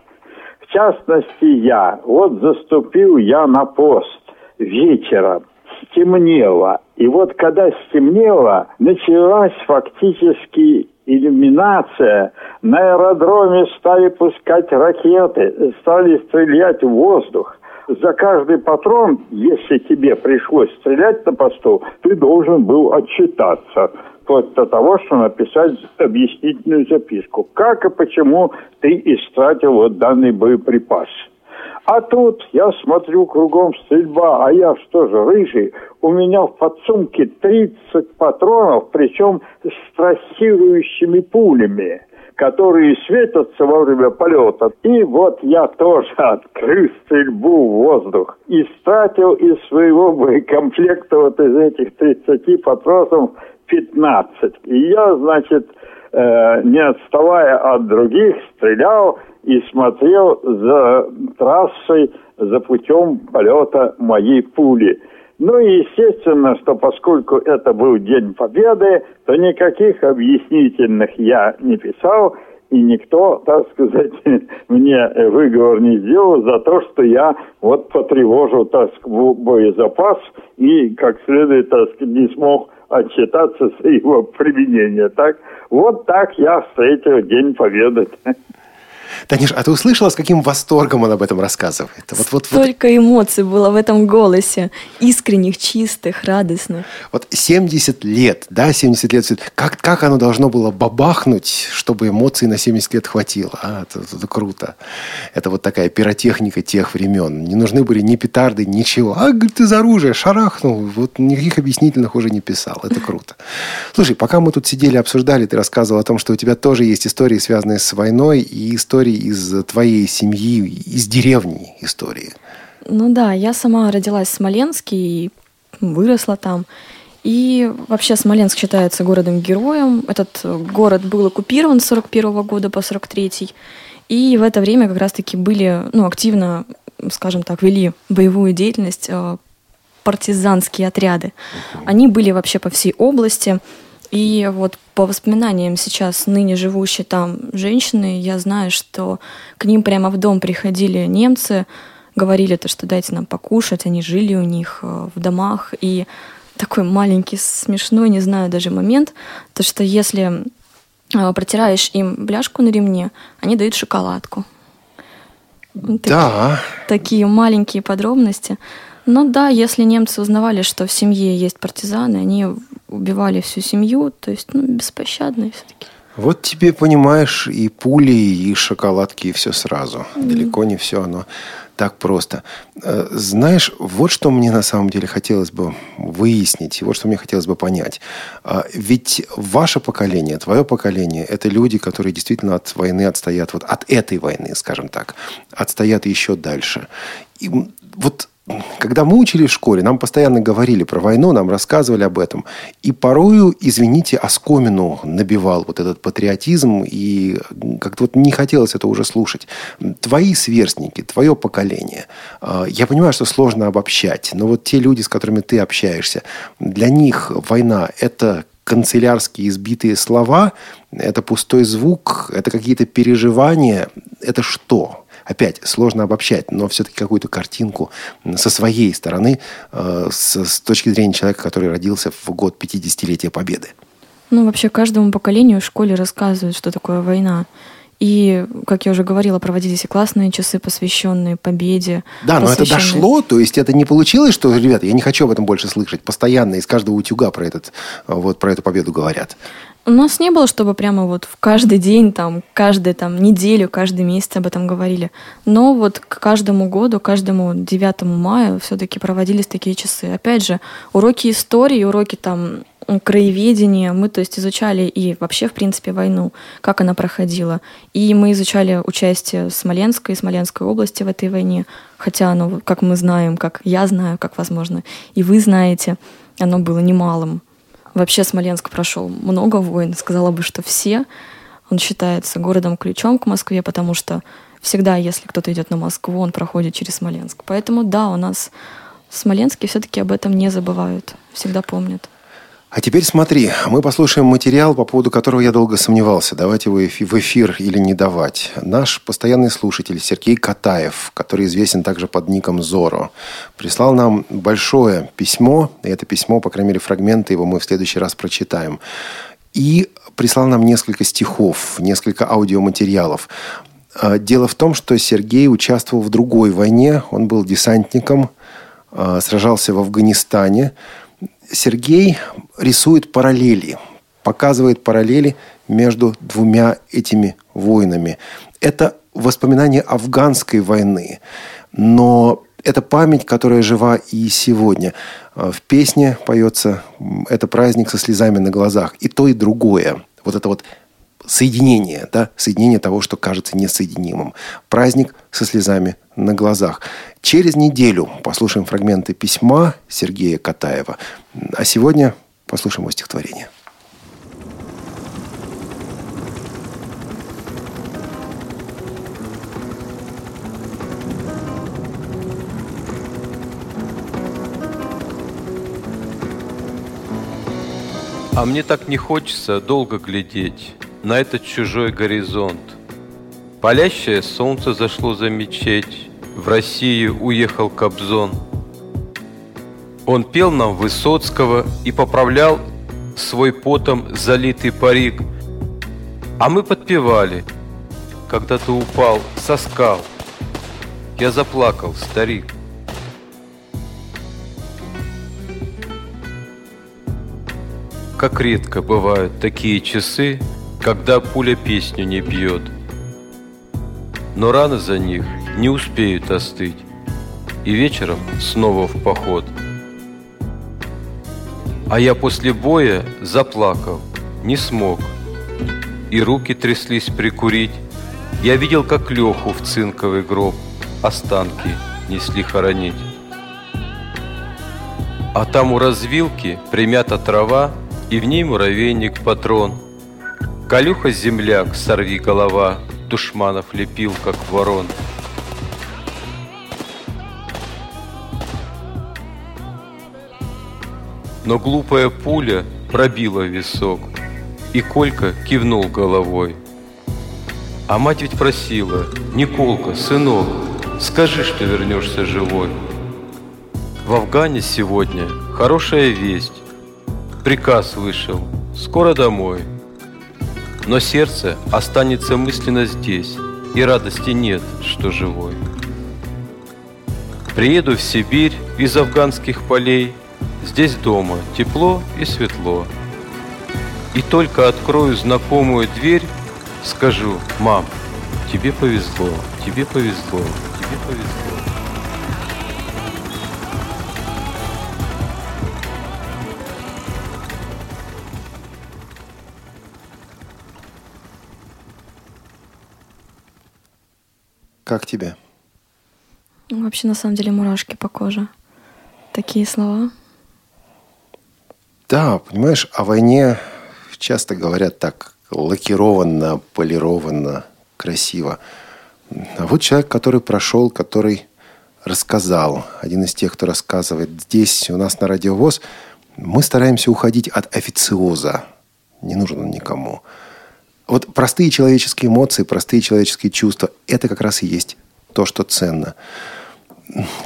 В частности, я. Вот заступил я на пост вечером. Стемнело. И вот когда стемнело, началась фактически иллюминация. На аэродроме стали пускать ракеты, стали стрелять в воздух. За каждый патрон, если тебе пришлось стрелять на посту, ты должен был отчитаться вплоть до того, что написать объяснительную записку, как и почему ты истратил вот данный боеприпас. А тут я смотрю кругом стрельба, а я что же, рыжий? У меня в подсумке 30 патронов, причем с трассирующими пулями которые светятся во время полета. И вот я тоже открыл стрельбу в воздух и стратил из своего боекомплекта вот из этих 30 патронов 15. И я, значит, э, не отставая от других, стрелял и смотрел за трассой, за путем полета моей пули. Ну и естественно, что поскольку это был День Победы, то никаких объяснительных я не писал, и никто, так сказать, мне выговор не сделал за то, что я вот потревожил, так боезапас и, как следует, так сказать, не смог отчитаться за его применение. Так, вот так я встретил День Победы. Танюш, а ты услышала, с каким восторгом он об этом рассказывает? Вот, вот, Столько вот... эмоций было в этом голосе. Искренних, чистых, радостных. Вот 70 лет, да, 70 лет. Как, как оно должно было бабахнуть, чтобы эмоций на 70 лет хватило? А, это, это круто. Это вот такая пиротехника тех времен. Не нужны были ни петарды, ничего. А, говорит, ты за оружие шарахнул. Вот никаких объяснительных уже не писал. Это круто. Слушай, пока мы тут сидели, обсуждали, ты рассказывал о том, что у тебя тоже есть истории, связанные с войной, и истории из твоей семьи, из деревни истории. Ну да, я сама родилась в Смоленске и выросла там. И вообще Смоленск считается городом-героем. Этот город был оккупирован с 41 года по 43 И в это время как раз-таки были, ну, активно, скажем так, вели боевую деятельность э, партизанские отряды. Они были вообще по всей области. И вот по воспоминаниям сейчас ныне живущей там женщины, я знаю, что к ним прямо в дом приходили немцы, говорили то, что дайте нам покушать, они жили у них э, в домах. И такой маленький, смешной, не знаю даже момент, то, что если э, протираешь им бляшку на ремне, они дают шоколадку. Да. Такие, такие маленькие подробности. Ну да, если немцы узнавали, что в семье есть партизаны, они убивали всю семью, то есть ну, беспощадные все-таки. Вот тебе, понимаешь, и пули, и шоколадки, и все сразу. Mm-hmm. Далеко не все оно так просто. Э, знаешь, вот что мне на самом деле хотелось бы выяснить, и вот что мне хотелось бы понять. А, ведь ваше поколение, твое поколение, это люди, которые действительно от войны отстоят, вот от этой войны, скажем так, отстоят еще дальше. И вот когда мы учились в школе, нам постоянно говорили про войну, нам рассказывали об этом. И порою, извините, оскомину набивал вот этот патриотизм, и как-то вот не хотелось это уже слушать. Твои сверстники, твое поколение. А, я понимаю, что сложно обобщать, но вот те люди, с которыми ты общаешься, для них война – это канцелярские избитые слова, это пустой звук, это какие-то переживания, это что? Опять сложно обобщать, но все-таки какую-то картинку со своей стороны, э, с, с точки зрения человека, который родился в год 50-летия Победы. Ну, вообще, каждому поколению в школе рассказывают, что такое война. И, как я уже говорила, проводились и классные часы, посвященные победе. Да, но это дошло, то есть это не получилось, что, ребята, я не хочу об этом больше слышать. Постоянно из каждого утюга про, этот, вот, про эту победу говорят. У нас не было, чтобы прямо вот в каждый день, там, каждую там, неделю, каждый месяц об этом говорили. Но вот к каждому году, каждому 9 мая все-таки проводились такие часы. Опять же, уроки истории, уроки там краеведения, мы, то есть, изучали и вообще, в принципе, войну, как она проходила. И мы изучали участие Смоленской и Смоленской области в этой войне, хотя оно, как мы знаем, как я знаю, как, возможно, и вы знаете, оно было немалым. Вообще Смоленск прошел много войн, сказала бы, что все. Он считается городом-ключом к Москве, потому что всегда, если кто-то идет на Москву, он проходит через Смоленск. Поэтому да, у нас в Смоленске все-таки об этом не забывают, всегда помнят. А теперь смотри, мы послушаем материал, по поводу которого я долго сомневался, давать его в эфир или не давать. Наш постоянный слушатель Сергей Катаев, который известен также под ником Зоро, прислал нам большое письмо, и это письмо, по крайней мере, фрагменты его мы в следующий раз прочитаем. И прислал нам несколько стихов, несколько аудиоматериалов. А, дело в том, что Сергей участвовал в другой войне, он был десантником, а, сражался в Афганистане – Сергей рисует параллели, показывает параллели между двумя этими войнами. Это воспоминания афганской войны, но это память, которая жива и сегодня. В песне поется «Это праздник со слезами на глазах». И то, и другое. Вот это вот соединение, да, соединение того, что кажется несоединимым. Праздник со слезами на глазах. Через неделю послушаем фрагменты письма Сергея Катаева. А сегодня послушаем его стихотворение. А мне так не хочется долго глядеть на этот чужой горизонт. Палящее солнце зашло за мечеть, в Россию уехал Кобзон. Он пел нам Высоцкого и поправлял свой потом залитый парик, а мы подпевали когда ты упал со скал. Я заплакал, старик. Как редко бывают такие часы, когда пуля песню не бьет. Но раны за них не успеют остыть, и вечером снова в поход. А я после боя заплакал, не смог, и руки тряслись прикурить. Я видел, как Леху в цинковый гроб останки несли хоронить. А там у развилки примята трава, и в ней муравейник патрон. Калюха земляк, сорви голова, душманов лепил, как ворон. Но глупая пуля пробила висок, и Колька кивнул головой. А мать ведь просила, Николка, сынок, скажи, что вернешься живой. В Афгане сегодня хорошая весть. Приказ вышел, скоро домой. Но сердце останется мысленно здесь, и радости нет, что живой. Приеду в Сибирь из афганских полей, Здесь дома тепло и светло. И только открою знакомую дверь, скажу, мам, тебе повезло, тебе повезло, тебе повезло. Как тебе? Ну, Вообще, на самом деле, мурашки по коже. Такие слова. Да, понимаешь, о войне часто говорят так лакированно, полированно, красиво. А вот человек, который прошел, который рассказал, один из тех, кто рассказывает здесь, у нас на радиовоз, мы стараемся уходить от официоза. Не нужен он никому. Вот простые человеческие эмоции, простые человеческие чувства, это как раз и есть то, что ценно.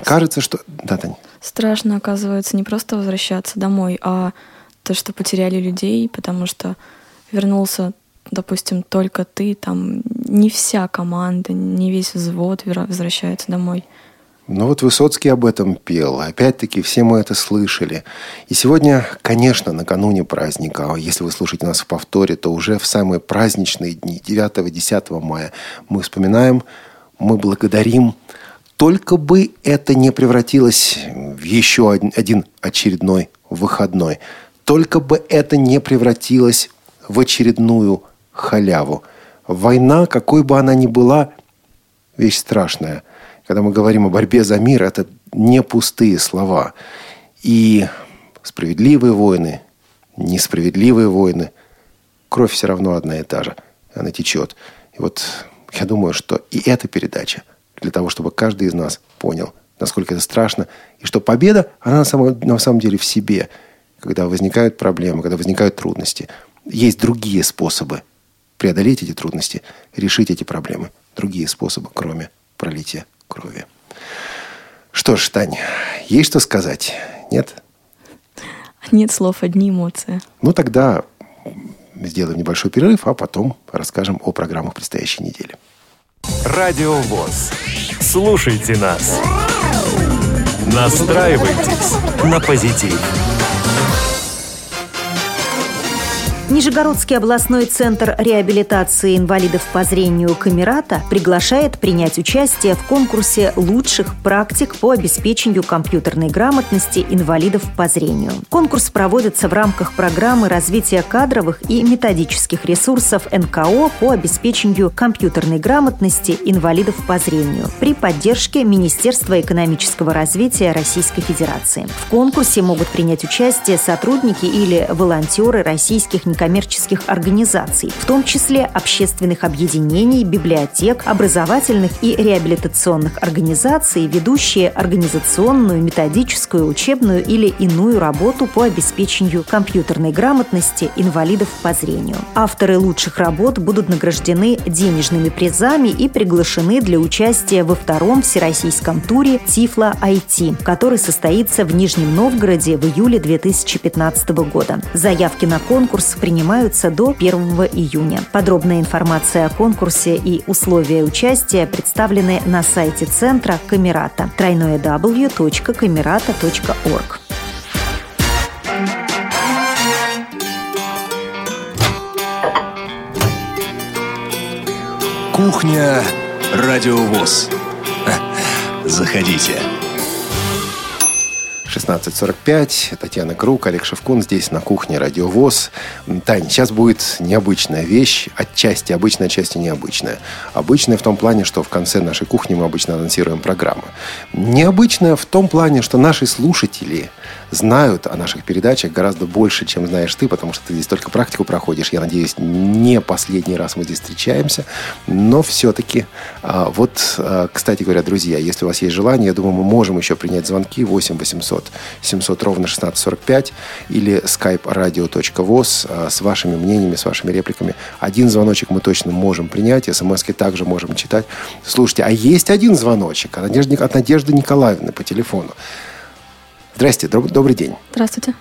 Кажется, что... Да, Тань. Страшно, оказывается, не просто возвращаться домой, а то, что потеряли людей, потому что вернулся, допустим, только ты, там не вся команда, не весь взвод возвращается домой. Ну вот Высоцкий об этом пел. Опять-таки, все мы это слышали. И сегодня, конечно, накануне праздника, если вы слушаете нас в повторе, то уже в самые праздничные дни, 9-10 мая, мы вспоминаем, мы благодарим. Только бы это не превратилось в еще один очередной выходной. Только бы это не превратилось в очередную халяву. Война, какой бы она ни была, вещь страшная. Когда мы говорим о борьбе за мир, это не пустые слова. И справедливые войны, несправедливые войны, кровь все равно одна и та же. Она течет. И вот я думаю, что и эта передача для того, чтобы каждый из нас понял, насколько это страшно, и что победа, она на самом, на самом деле в себе – когда возникают проблемы, когда возникают трудности. Есть другие способы преодолеть эти трудности, решить эти проблемы. Другие способы, кроме пролития крови. Что ж, Тань, есть что сказать? Нет? Нет слов, одни эмоции. Ну, тогда сделаем небольшой перерыв, а потом расскажем о программах предстоящей недели. Радио ВОЗ. Слушайте нас. Настраивайтесь на позитив. Нижегородский областной центр реабилитации инвалидов по зрению Камерата приглашает принять участие в конкурсе лучших практик по обеспечению компьютерной грамотности инвалидов по зрению. Конкурс проводится в рамках программы развития кадровых и методических ресурсов НКО по обеспечению компьютерной грамотности инвалидов по зрению при поддержке Министерства экономического развития Российской Федерации. В конкурсе могут принять участие сотрудники или волонтеры российских некоммерческих некоммерческих организаций, в том числе общественных объединений, библиотек, образовательных и реабилитационных организаций, ведущие организационную, методическую, учебную или иную работу по обеспечению компьютерной грамотности инвалидов по зрению. Авторы лучших работ будут награждены денежными призами и приглашены для участия во втором всероссийском туре Тифла IT, который состоится в Нижнем Новгороде в июле 2015 года. Заявки на конкурс принимаются до 1 июня. Подробная информация о конкурсе и условия участия представлены на сайте центра Камерата www.camerata.org. Кухня Радиовоз. Заходите. 16.45. Татьяна Круг, Олег Шевкун здесь на кухне Радиовоз. Тань, сейчас будет необычная вещь, отчасти обычная, отчасти необычная. Обычная в том плане, что в конце нашей кухни мы обычно анонсируем программы. Необычная в том плане, что наши слушатели – знают о наших передачах гораздо больше, чем знаешь ты, потому что ты здесь только практику проходишь. Я надеюсь, не последний раз мы здесь встречаемся. Но все-таки, а, вот, а, кстати говоря, друзья, если у вас есть желание, я думаю, мы можем еще принять звонки 8 800 700 ровно 1645 или skype radio.voz а, с вашими мнениями, с вашими репликами. Один звоночек мы точно можем принять, смс также можем читать. Слушайте, а есть один звоночек от Надежды, от Надежды Николаевны по телефону. Здрасте, доб- добрый день. Здравствуйте.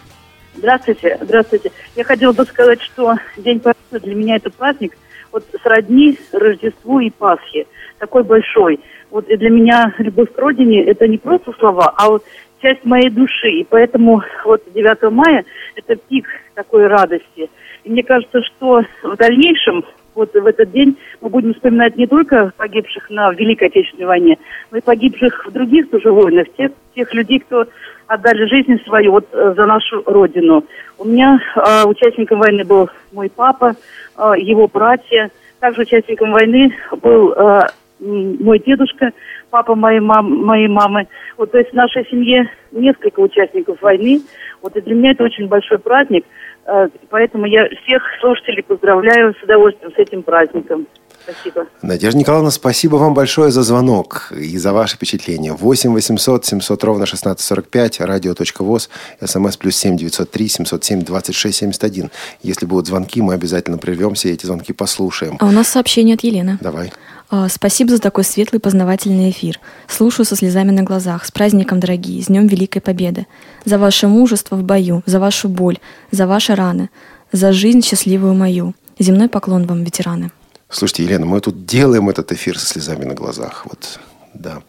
Здравствуйте, здравствуйте. Я хотела бы сказать, что День Победы для меня это праздник вот сродни Рождеству и Пасхе. Такой большой. Вот и для меня любовь к родине это не просто слова, а вот часть моей души. И поэтому вот 9 мая это пик такой радости. И мне кажется, что в дальнейшем вот в этот день мы будем вспоминать не только погибших на Великой Отечественной войне, но и погибших в других тоже войнах, тех, тех людей, кто отдали жизнь свою вот э, за нашу родину. У меня э, участником войны был мой папа, э, его братья. Также участником войны был э, мой дедушка, папа моей, мам, моей мамы. Вот, то есть в нашей семье несколько участников войны. Вот и для меня это очень большой праздник. Э, поэтому я всех слушателей поздравляю с удовольствием с этим праздником. Спасибо. Надежда Николаевна, спасибо вам большое за звонок и за ваши впечатления. 8 800 700 ровно 1645, радио.воз, смс плюс 7 903 707 26 71. Если будут звонки, мы обязательно прервемся и эти звонки послушаем. А у нас сообщение от Елены. Давай. А, Спасибо за такой светлый познавательный эфир. Слушаю со слезами на глазах. С праздником, дорогие, с Днем Великой Победы. За ваше мужество в бою, за вашу боль, за ваши раны, за жизнь счастливую мою. Земной поклон вам, ветераны. Слушайте, Елена, мы тут делаем этот эфир со слезами на глазах. Вот, да.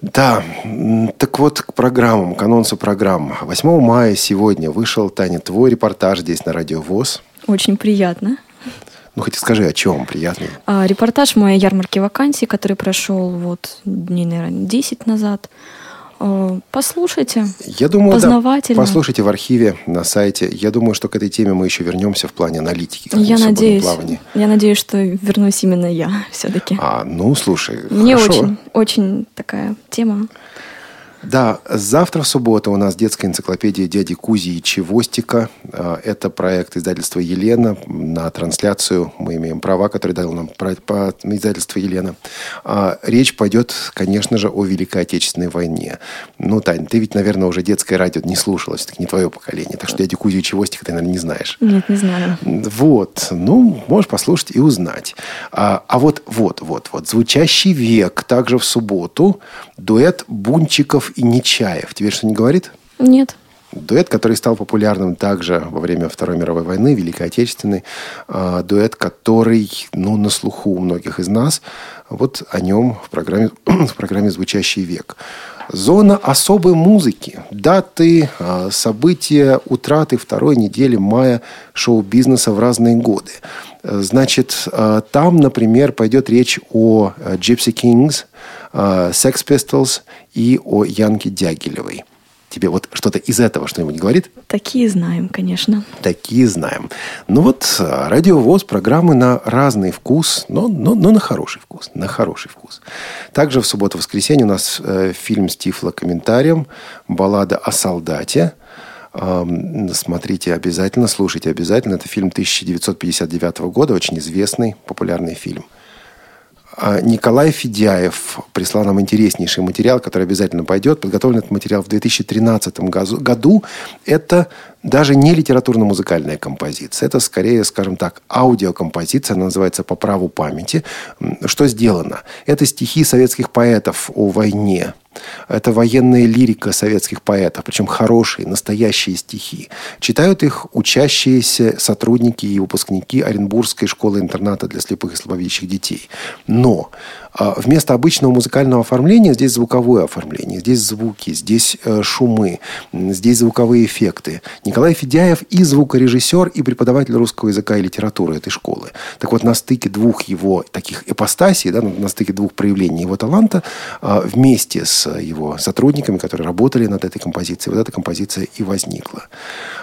Да, так вот к программам, к анонсу программ. 8 мая сегодня вышел, Таня, твой репортаж здесь на Радио ВОЗ. Очень приятно. Ну, хоть скажи, о чем приятный. А, репортаж моей ярмарки вакансий, который прошел вот дней, наверное, 10 назад. А, Послушайте. Я думаю, да, Познавательно. послушайте в архиве на сайте. Я думаю, что к этой теме мы еще вернемся в плане аналитики. Я надеюсь, плавании. я надеюсь, что вернусь именно я все-таки. А, ну, слушай, Мне хорошо. очень, очень такая тема. Да, завтра в субботу у нас детская энциклопедия дяди Кузи и Чевостика. А, Это проект издательства «Елена». На трансляцию мы имеем права, которые дал нам издательство «Елена». А, Речь пойдет, конечно же, о Великой Отечественной войне. Ну, Тань, ты ведь, наверное, уже детское радио не слушалась, так не твое поколение. Так что дядю Кузю и Чевостика ты, наверное, не знаешь. Нет, не знаю. Вот, ну, можешь послушать и узнать. А, а вот, вот, вот, вот, звучащий век также в субботу дуэт Бунчиков и Нечаев. Тебе что не говорит? Нет. Дуэт, который стал популярным также во время Второй мировой войны, Великой Отечественной. А, дуэт, который, ну, на слуху у многих из нас. Вот о нем в программе, в программе «Звучащий век». Зона особой музыки. Даты, а, события, утраты второй недели мая шоу-бизнеса в разные годы. Э, Значит, э, там, например, пойдет речь о э, Gypsy Kings, Sex Pistols и о Янке Дягилевой. Тебе вот что-то из этого что-нибудь говорит? Такие знаем, конечно. Такие знаем. Ну вот, радиовоз, программы на разный вкус, но, но, но на хороший вкус. На хороший вкус. Также в субботу-воскресенье у нас э, фильм с тифлокомментарием, баллада о солдате. Смотрите обязательно, слушайте обязательно. Это фильм 1959 года, очень известный, популярный фильм. А Николай Федяев прислал нам интереснейший материал, который обязательно пойдет. Подготовлен этот материал в 2013 газу- году. Это даже не литературно-музыкальная композиция. Это скорее, скажем так, аудиокомпозиция. Она называется «По праву памяти». Что сделано? Это стихи советских поэтов о войне, это военная лирика советских поэтов, причем хорошие, настоящие стихи. Читают их учащиеся сотрудники и выпускники Оренбургской школы-интерната для слепых и слабовидящих детей. Но а, вместо обычного музыкального оформления здесь звуковое оформление, здесь звуки, здесь э, шумы, здесь звуковые эффекты. Николай Федяев и звукорежиссер, и преподаватель русского языка и литературы этой школы. Так вот, на стыке двух его таких эпостасий, да, на стыке двух проявлений его таланта, а, вместе с его сотрудниками, которые работали над этой композицией, вот эта композиция и возникла.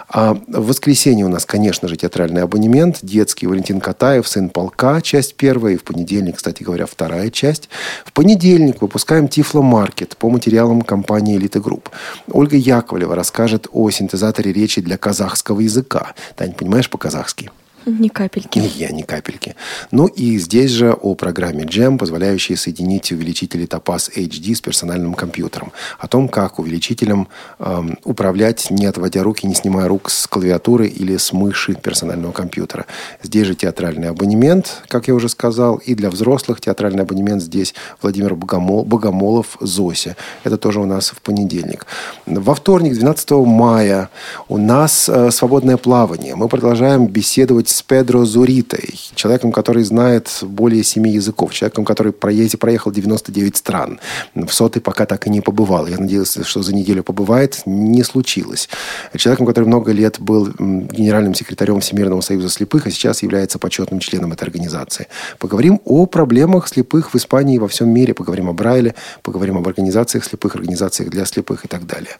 А в воскресенье у нас, конечно же, театральный абонемент, детский Валентин Катаев, сын полка, часть первая, и в понедельник, кстати говоря, вторая часть. В понедельник выпускаем Тифло Маркет по материалам компании Элиты Групп. Ольга Яковлева расскажет о синтезаторе речи для казахского языка. Тань, понимаешь по-казахски? Ни капельки. Ни я, ни капельки. Ну и здесь же о программе Jam, позволяющей соединить увеличители Topaz HD с персональным компьютером. О том, как увеличителем эм, управлять, не отводя руки, не снимая рук с клавиатуры или с мыши персонального компьютера. Здесь же театральный абонемент, как я уже сказал, и для взрослых театральный абонемент здесь Владимир Богомол, Богомолов «Зося». Это тоже у нас в понедельник. Во вторник, 12 мая, у нас э, свободное плавание. Мы продолжаем беседовать с Педро Зуритой, человеком, который знает более семи языков, человеком, который проезде, проехал 99 стран. В сотый пока так и не побывал. Я надеялся, что за неделю побывает. Не случилось. Человеком, который много лет был генеральным секретарем Всемирного союза слепых, а сейчас является почетным членом этой организации. Поговорим о проблемах слепых в Испании и во всем мире. Поговорим о Брайле, поговорим об организациях слепых, организациях для слепых и так далее.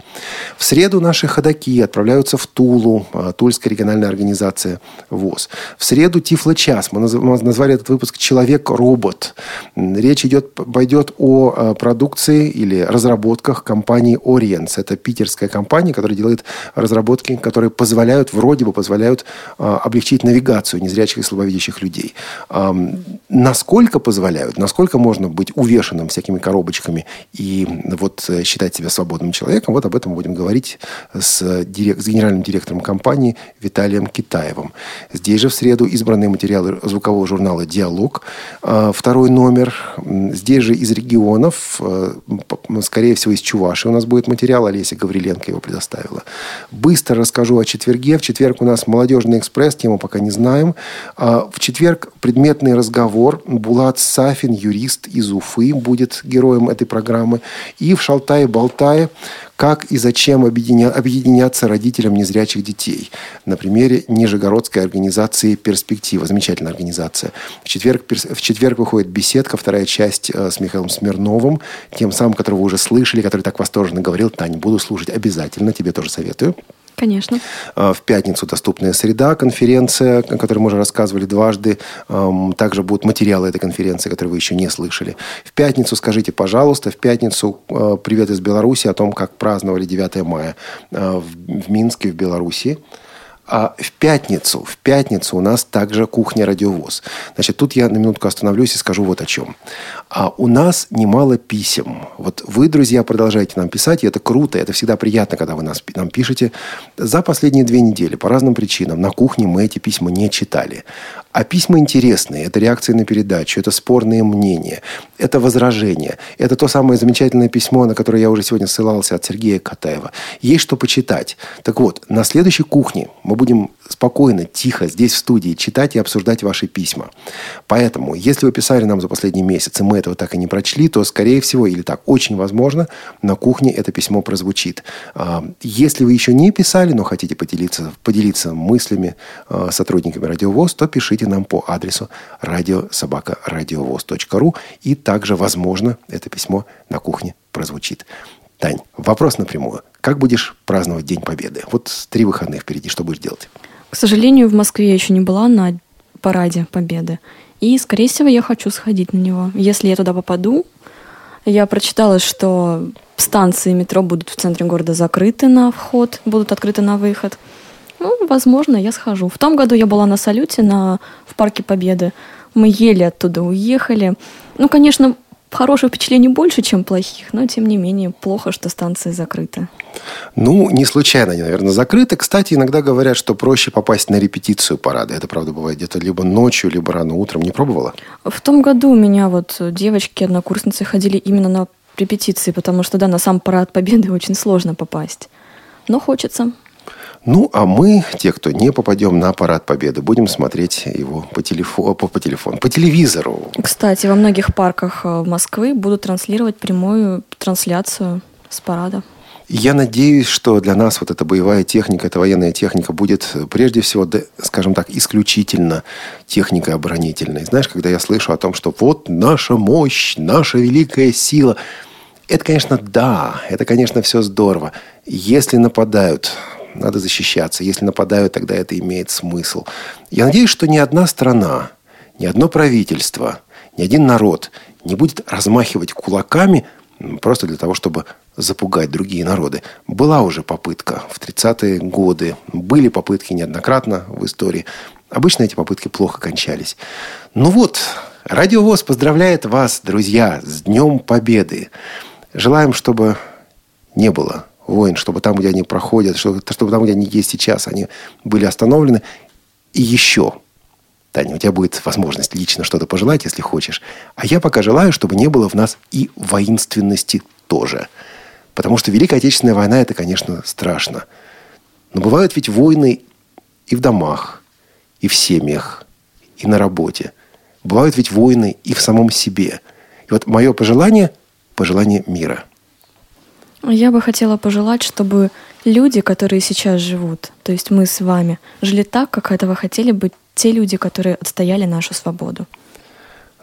В среду наши ходаки отправляются в Тулу, а, Тульская региональная организация ВОЗ. В среду Тифло-час. Мы назвали этот выпуск «Человек-робот». Речь идет, пойдет о э, продукции или разработках компании Oriens. Это питерская компания, которая делает разработки, которые позволяют, вроде бы позволяют э, облегчить навигацию незрячих и слабовидящих людей. Насколько позволяют, насколько можно быть увешанным всякими коробочками и вот э, считать себя свободным человеком, вот об этом будем говорить с, директ, с генеральным директором компании Виталием Китаевым. Здесь же в среду избранные материалы звукового журнала «Диалог». А, второй номер. Здесь же из регионов, а, скорее всего, из Чуваши у нас будет материал. Олеся Гавриленко его предоставила. Быстро расскажу о четверге. В четверг у нас «Молодежный экспресс», тему пока не знаем. А, в четверг предметный разговор. Булат Сафин, юрист из Уфы, будет героем этой программы. И в «Шалтае-болтае» как и зачем объединя, объединяться родителям незрячих детей. На примере Нижегородской организации «Перспектива». Замечательная организация. В четверг, в четверг выходит беседка, вторая часть э, с Михаилом Смирновым, тем самым, которого вы уже слышали, который так восторженно говорил. Таня, буду слушать обязательно, тебе тоже советую. Конечно. А, в пятницу «Доступная среда», конференция, о которой мы уже рассказывали дважды. Также будут материалы этой конференции, которые вы еще не слышали. В пятницу скажите, пожалуйста, в пятницу а, «Привет из Беларуси» о том, как праздновали 9 мая а, в Минске, в Беларуси. А в пятницу, в пятницу у нас также кухня радиовоз. Значит, тут я на минутку остановлюсь и скажу вот о чем. А у нас немало писем. Вот вы, друзья, продолжаете нам писать, и это круто, это всегда приятно, когда вы нас, нам пишете. За последние две недели по разным причинам на кухне мы эти письма не читали. А письма интересные. Это реакции на передачу, это спорные мнения, это возражения. Это то самое замечательное письмо, на которое я уже сегодня ссылался от Сергея Катаева. Есть что почитать. Так вот, на следующей кухне мы будем спокойно, тихо здесь в студии читать и обсуждать ваши письма. Поэтому, если вы писали нам за последний месяц, и мы этого так и не прочли, то, скорее всего, или так, очень возможно, на кухне это письмо прозвучит. А, если вы еще не писали, но хотите поделиться, поделиться мыслями а, сотрудниками Радиовоз, то пишите нам по адресу радиособакарадиовоз.ру и также, возможно, это письмо на кухне прозвучит. Тань, вопрос напрямую. Как будешь праздновать День Победы? Вот три выходных впереди, что будешь делать? К сожалению, в Москве я еще не была на параде Победы. И, скорее всего, я хочу сходить на него. Если я туда попаду, я прочитала, что станции метро будут в центре города закрыты на вход, будут открыты на выход. Ну, возможно, я схожу. В том году я была на салюте на, в Парке Победы. Мы еле оттуда уехали. Ну, конечно, хороших впечатлений больше, чем плохих, но тем не менее плохо, что станции закрыты. Ну, не случайно они, наверное, закрыты. Кстати, иногда говорят, что проще попасть на репетицию парада. Это, правда, бывает где-то либо ночью, либо рано утром. Не пробовала? В том году у меня вот девочки, однокурсницы ходили именно на репетиции, потому что, да, на сам парад Победы очень сложно попасть. Но хочется. Ну, а мы, те, кто не попадем на парад Победы, будем смотреть его по, телефону, по, по телефону, по телевизору. Кстати, во многих парках э, Москвы будут транслировать прямую трансляцию с парада. Я надеюсь, что для нас вот эта боевая техника, эта военная техника будет прежде всего, скажем так, исключительно техникой оборонительной. Знаешь, когда я слышу о том, что вот наша мощь, наша великая сила, это, конечно, да, это, конечно, все здорово. Если нападают, надо защищаться. Если нападают, тогда это имеет смысл. Я надеюсь, что ни одна страна, ни одно правительство, ни один народ не будет размахивать кулаками просто для того, чтобы запугать другие народы. Была уже попытка в 30-е годы. Были попытки неоднократно в истории. Обычно эти попытки плохо кончались. Ну вот, Радио ВОЗ поздравляет вас, друзья, с Днем Победы. Желаем, чтобы не было войн, чтобы там, где они проходят, чтобы, чтобы там, где они есть сейчас, они были остановлены. И еще, Таня, у тебя будет возможность лично что-то пожелать, если хочешь. А я пока желаю, чтобы не было в нас и воинственности тоже. Потому что Великая Отечественная война – это, конечно, страшно. Но бывают ведь войны и в домах, и в семьях, и на работе. Бывают ведь войны и в самом себе. И вот мое пожелание – пожелание мира – я бы хотела пожелать, чтобы люди, которые сейчас живут, то есть мы с вами, жили так, как этого хотели бы те люди, которые отстояли нашу свободу.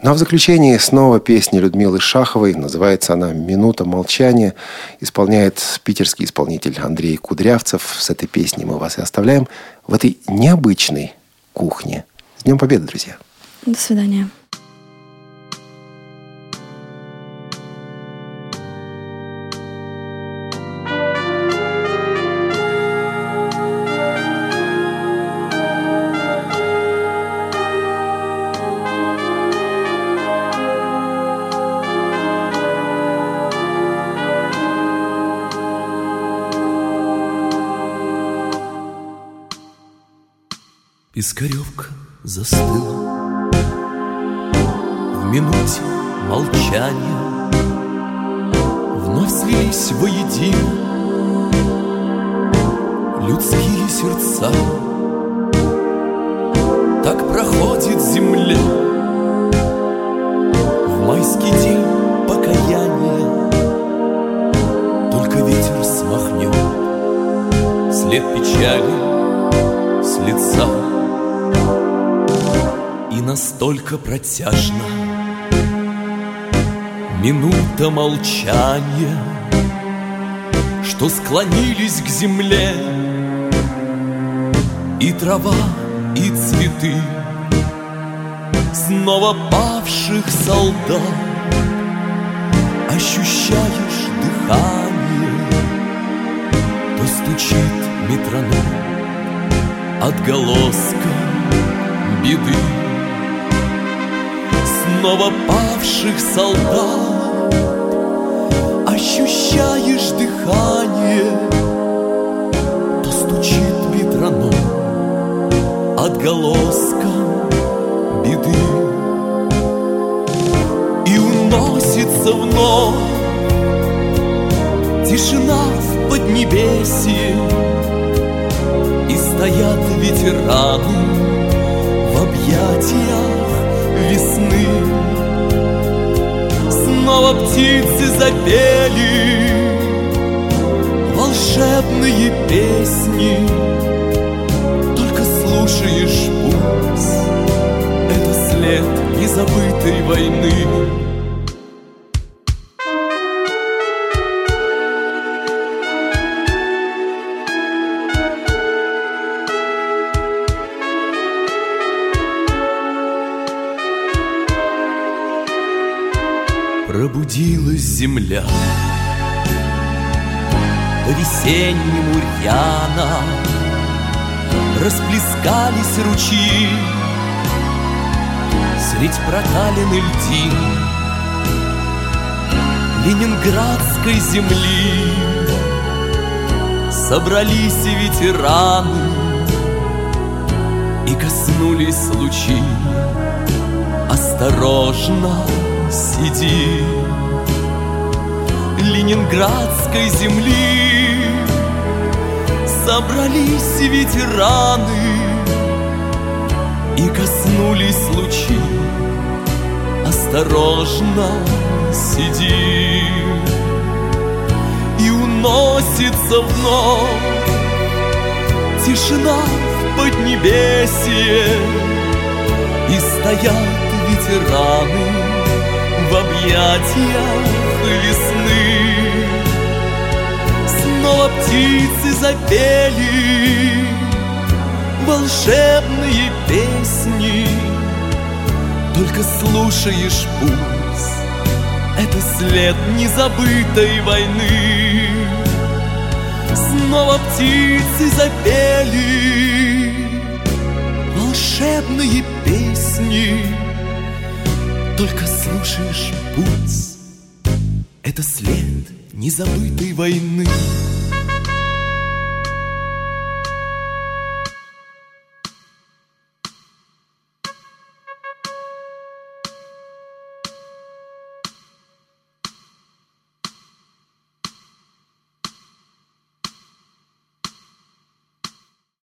Ну а в заключении снова песня Людмилы Шаховой. Называется она «Минута молчания». Исполняет питерский исполнитель Андрей Кудрявцев. С этой песней мы вас и оставляем в этой необычной кухне. С Днем Победы, друзья! До свидания. Пискаревка застыла. В минуте молчания Вновь слились воедино Людские сердца. Так проходит земля В майский день покаяния. Только ветер смахнет След печали настолько протяжно. Минута молчания Что склонились к земле. И трава, и цветы Снова павших солдат. Ощущаешь дыхание То стучит метроном Отголоском беды снова павших солдат. Ощущаешь дыхание То стучит метроном Отголоском беды. И уносится вновь Тишина в поднебесье. И стоят ветераны в объятиях весны. Снова птицы запели волшебные песни. Только слушаешь пульс Это след незабытой войны Пробудилась земля. По-весеннему рьяно Расплескались ручьи. Средь проталины льдин Ленинградской земли Собрались ветераны И коснулись лучи. Осторожно сиди Ленинградской земли. Собрались ветераны И коснулись лучи. Осторожно сиди. И уносится вновь Тишина в поднебесье. И стоят ветераны В объятиях весны. Снова птицы запели Волшебные песни. Только слушаешь пульс Это след незабытой войны. Снова птицы запели Волшебные песни Только слушаешь пульс. Это след незабытой войны